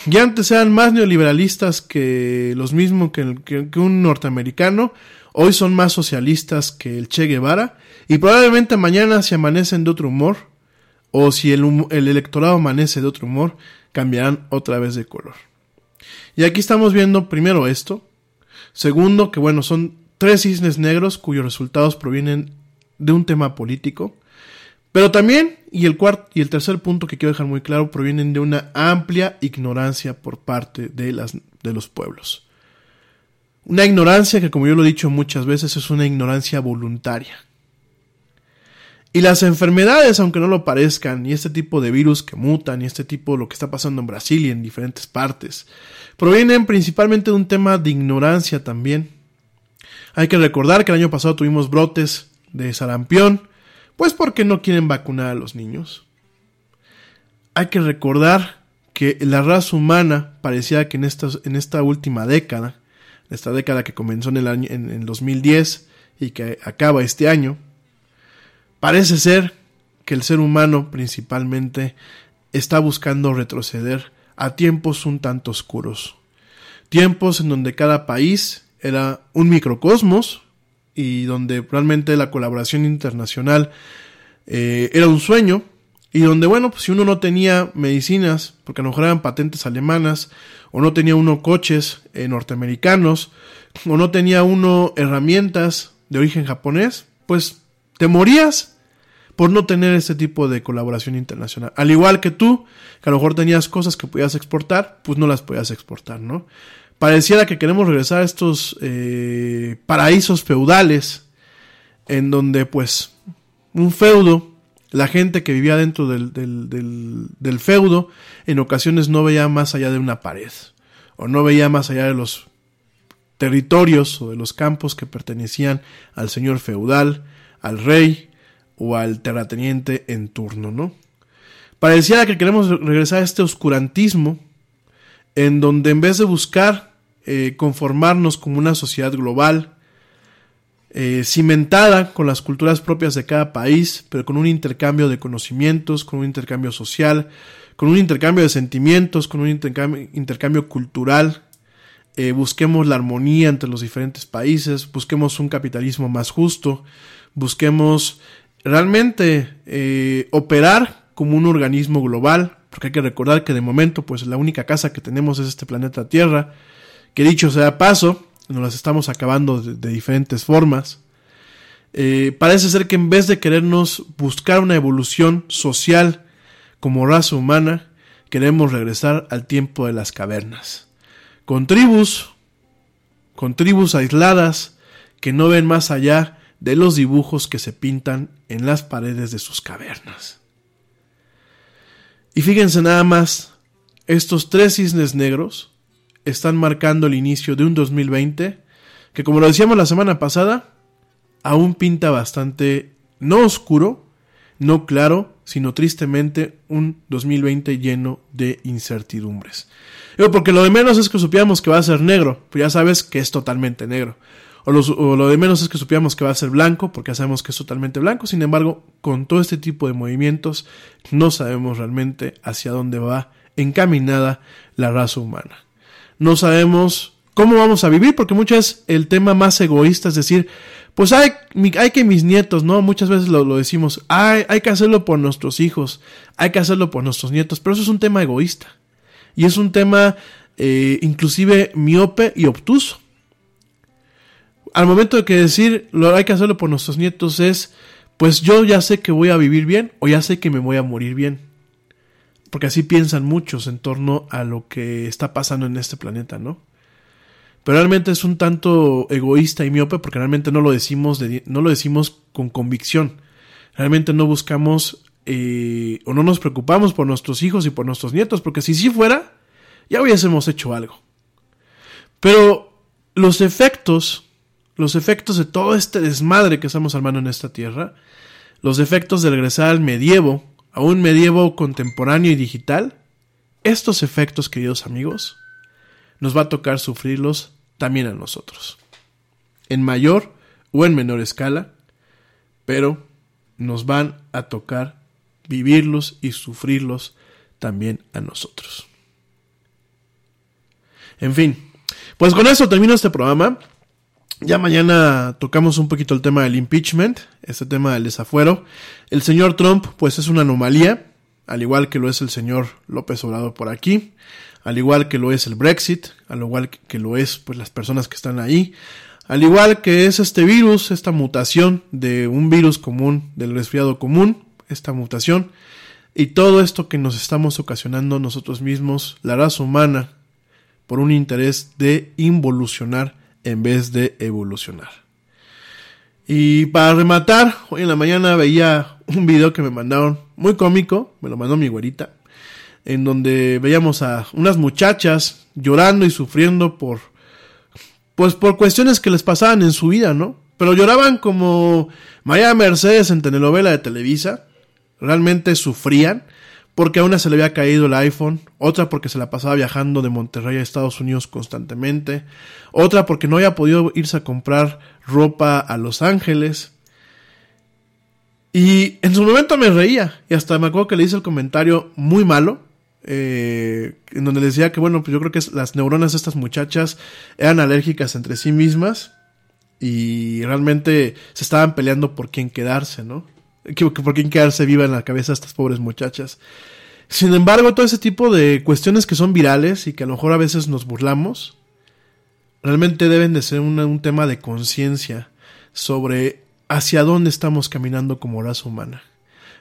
y antes eran más neoliberalistas que los mismos que un norteamericano, Hoy son más socialistas que el Che Guevara y probablemente mañana si amanecen de otro humor o si el, el electorado amanece de otro humor, cambiarán otra vez de color. Y aquí estamos viendo primero esto. Segundo, que bueno, son tres cisnes negros cuyos resultados provienen de un tema político. Pero también, y el cuarto y el tercer punto que quiero dejar muy claro, provienen de una amplia ignorancia por parte de, las, de los pueblos. Una ignorancia que, como yo lo he dicho muchas veces, es una ignorancia voluntaria. Y las enfermedades, aunque no lo parezcan, y este tipo de virus que mutan, y este tipo de lo que está pasando en Brasil y en diferentes partes, provienen principalmente de un tema de ignorancia también. Hay que recordar que el año pasado tuvimos brotes de sarampión, pues porque no quieren vacunar a los niños. Hay que recordar que la raza humana parecía que en esta, en esta última década esta década que comenzó en el año en, 2010 y que acaba este año, parece ser que el ser humano principalmente está buscando retroceder a tiempos un tanto oscuros. Tiempos en donde cada país era un microcosmos y donde realmente la colaboración internacional eh, era un sueño y donde, bueno, pues si uno no tenía medicinas, porque a lo mejor eran patentes alemanas, o no tenía uno coches eh, norteamericanos, o no tenía uno herramientas de origen japonés, pues te morías por no tener este tipo de colaboración internacional. Al igual que tú, que a lo mejor tenías cosas que podías exportar, pues no las podías exportar, ¿no? Pareciera que queremos regresar a estos eh, paraísos feudales, en donde pues un feudo la gente que vivía dentro del, del, feudo en ocasiones no veía más allá de una pared o no veía más allá de los territorios o de los campos que pertenecían al señor feudal, al rey o al terrateniente en turno, ¿no? Pareciera que queremos regresar a este oscurantismo en donde en vez de buscar eh, conformarnos como una sociedad global, eh, cimentada con las culturas propias de cada país, pero con un intercambio de conocimientos, con un intercambio social, con un intercambio de sentimientos, con un intercambio, cultural. Eh, busquemos la armonía entre los diferentes países, busquemos un capitalismo más justo, busquemos realmente eh, operar como un organismo global, porque hay que recordar que de momento pues la única casa que tenemos es este planeta Tierra, que dicho sea paso, nos las estamos acabando de, diferentes formas. Eh, parece ser que en vez de querernos buscar una evolución social como raza humana, queremos regresar al tiempo de las cavernas. Con tribus, con tribus aisladas que no ven más allá de los dibujos que se pintan en las paredes de sus cavernas. Y fíjense nada más, estos tres cisnes negros están marcando el inicio de un 2020 que como lo decíamos la semana pasada, aún pinta bastante no oscuro, no claro, sino tristemente un 2020 lleno de incertidumbres. porque lo de menos es que supiéramos que va a ser negro, pues ya sabes que es totalmente negro. O lo, o lo, de menos es que supiéramos que va a ser blanco, porque ya sabemos que es totalmente blanco. Sin embargo, con todo este tipo de movimientos, no sabemos realmente hacia dónde va encaminada la raza humana. No sabemos cómo vamos a vivir, porque muchas el tema más egoísta es decir, pues hay, que mis nietos, ¿no? Muchas veces lo, lo decimos, hay, hay que hacerlo por nuestros hijos, hay que hacerlo por nuestros nietos, pero eso es un tema egoísta. Y es un tema eh, inclusive miope y obtuso. Al momento de que decir lo hay que hacerlo por nuestros nietos es, pues yo ya sé que voy a vivir bien o ya sé que me voy a morir bien. Porque así piensan muchos en torno a lo que está pasando en este planeta, ¿no? Pero realmente es un tanto egoísta y miope porque realmente no lo decimos, de, no lo decimos con convicción. Realmente no buscamos eh, o no nos preocupamos por nuestros hijos y por nuestros nietos, porque si sí fuera, ya hubiésemos hecho algo. Pero los efectos, los efectos de todo este desmadre que estamos armando en esta tierra, los efectos de regresar al medievo, a un medievo contemporáneo y digital, estos efectos, queridos amigos, nos va a tocar sufrirlos también a nosotros. En mayor o en menor escala, pero nos van a tocar vivirlos y sufrirlos también a nosotros. En fin, pues con eso termino este programa. Ya mañana tocamos un poquito el tema del impeachment, este tema del desafuero. El señor Trump, pues es una anomalía, al igual que lo es el señor López Obrador por aquí, al igual que lo es el Brexit, al igual que lo es pues las personas que están ahí, al igual que es este virus, esta mutación de un virus común, del resfriado común, esta mutación, y todo esto que nos estamos ocasionando nosotros mismos, la raza humana, por un interés de involucionar en vez de evolucionar. Y para rematar, hoy en la mañana veía un video que me mandaron muy cómico, me lo mandó mi güerita, en donde veíamos a unas muchachas llorando y sufriendo por pues por cuestiones que les pasaban en su vida, ¿no? Pero lloraban como Maya Mercedes en telenovela de Televisa, realmente sufrían porque a una se le había caído el iPhone, otra porque se la pasaba viajando de Monterrey a Estados Unidos constantemente, otra porque no había podido irse a comprar ropa a Los Ángeles. Y en su momento me reía, y hasta me acuerdo que le hice el comentario muy malo, eh, en donde decía que, bueno, pues yo creo que las neuronas de estas muchachas eran alérgicas entre sí mismas y realmente se estaban peleando por quién quedarse, ¿no? Por quién quedarse viva en la cabeza de estas pobres muchachas. Sin embargo, todo ese tipo de cuestiones que son virales y que a lo mejor a veces nos burlamos, realmente deben de ser un tema de conciencia sobre hacia dónde estamos caminando como raza humana.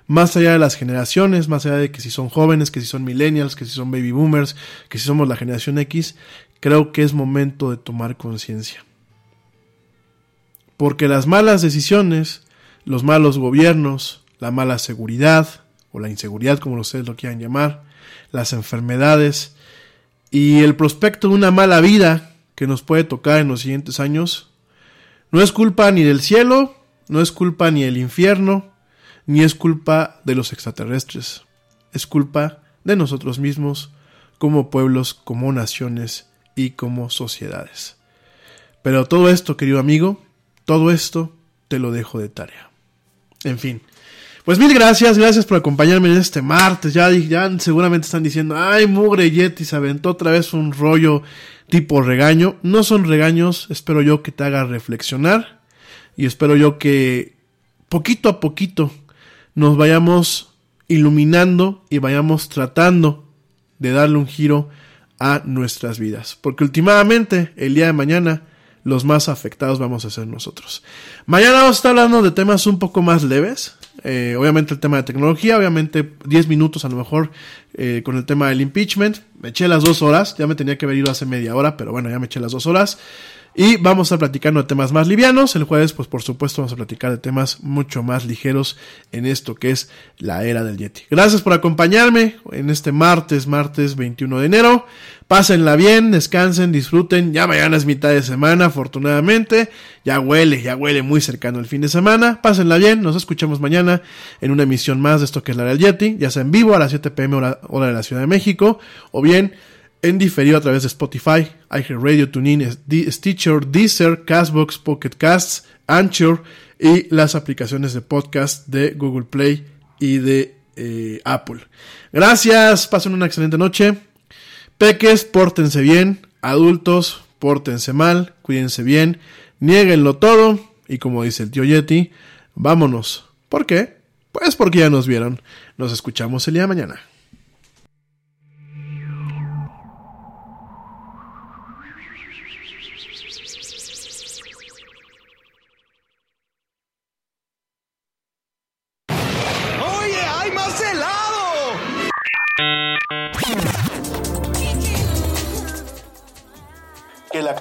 Más allá de las generaciones, más allá de que si son jóvenes, que si son millennials, que si son baby boomers, que si somos la generación X, creo que es momento de tomar conciencia. Porque las malas decisiones los malos gobiernos, la mala seguridad, o la inseguridad como ustedes lo quieran llamar, las enfermedades y el prospecto de una mala vida que nos puede tocar en los siguientes años, no es culpa ni del cielo, no es culpa ni del infierno, ni es culpa de los extraterrestres, es culpa de nosotros mismos como pueblos, como naciones y como sociedades. Pero todo esto, querido amigo, todo esto te lo dejo de tarea. En fin. Pues mil gracias, gracias por acompañarme en este martes. Ya, ya seguramente están diciendo, ay, mugre Yeti se aventó otra vez un rollo tipo regaño. No son regaños, espero yo que te haga reflexionar y espero yo que poquito a poquito nos vayamos iluminando y vayamos tratando de darle un giro a nuestras vidas. Porque últimamente, el día de mañana, los más afectados vamos a ser nosotros. Mañana vamos a estar hablando de temas un poco más leves. Eh, obviamente el tema de tecnología, obviamente 10 minutos a lo mejor eh, con el tema del impeachment. Me eché las dos horas, ya me tenía que haber ido hace media hora, pero bueno, ya me eché las dos horas. Y vamos a platicando de temas más livianos. El jueves, pues por supuesto, vamos a platicar de temas mucho más ligeros en esto que es la era del Yeti. Gracias por acompañarme en este martes, martes 21 de enero. Pásenla bien, descansen, disfruten. Ya mañana es mitad de semana, afortunadamente. Ya huele, ya huele muy cercano el fin de semana. Pásenla bien, nos escuchamos mañana en una emisión más de esto que es la era del Yeti, ya sea en vivo a las 7 pm hora, hora de la Ciudad de México, o bien en diferido a través de Spotify, iHeartRadio, TuneIn, Stitcher, Deezer, Castbox, Pocket Casts, Anchor y las aplicaciones de podcast de Google Play y de eh, Apple. Gracias, pasen una excelente noche. Peques, pórtense bien. Adultos, pórtense mal, cuídense bien, nieguenlo todo. Y como dice el tío Yeti, vámonos. ¿Por qué? Pues porque ya nos vieron. Nos escuchamos el día de mañana.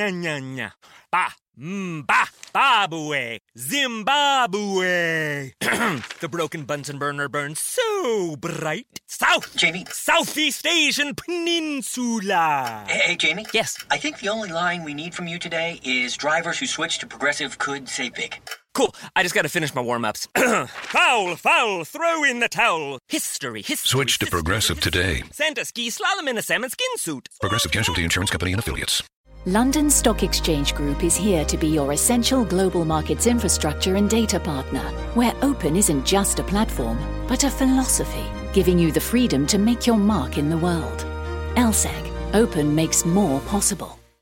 Nya nya nya. Ba. Mm, ba. Babue. Zimbabwe. the broken Bunsen burner burns so bright. South.
Jamie.
Southeast Asian Peninsula.
Hey, hey, Jamie?
Yes.
I think the only line we need from you today is drivers who switch to progressive could save big.
Cool. I just got to finish my warm ups. foul, foul, throw in the towel. History, history.
Switch to Progressive today.
Santa ski slalom in a salmon skin suit.
Progressive Casualty Insurance Company and Affiliates.
London Stock Exchange Group is here to be your essential global markets infrastructure and data partner, where open isn't just a platform, but a philosophy, giving you the freedom to make your mark in the world. LSEG, open makes more possible.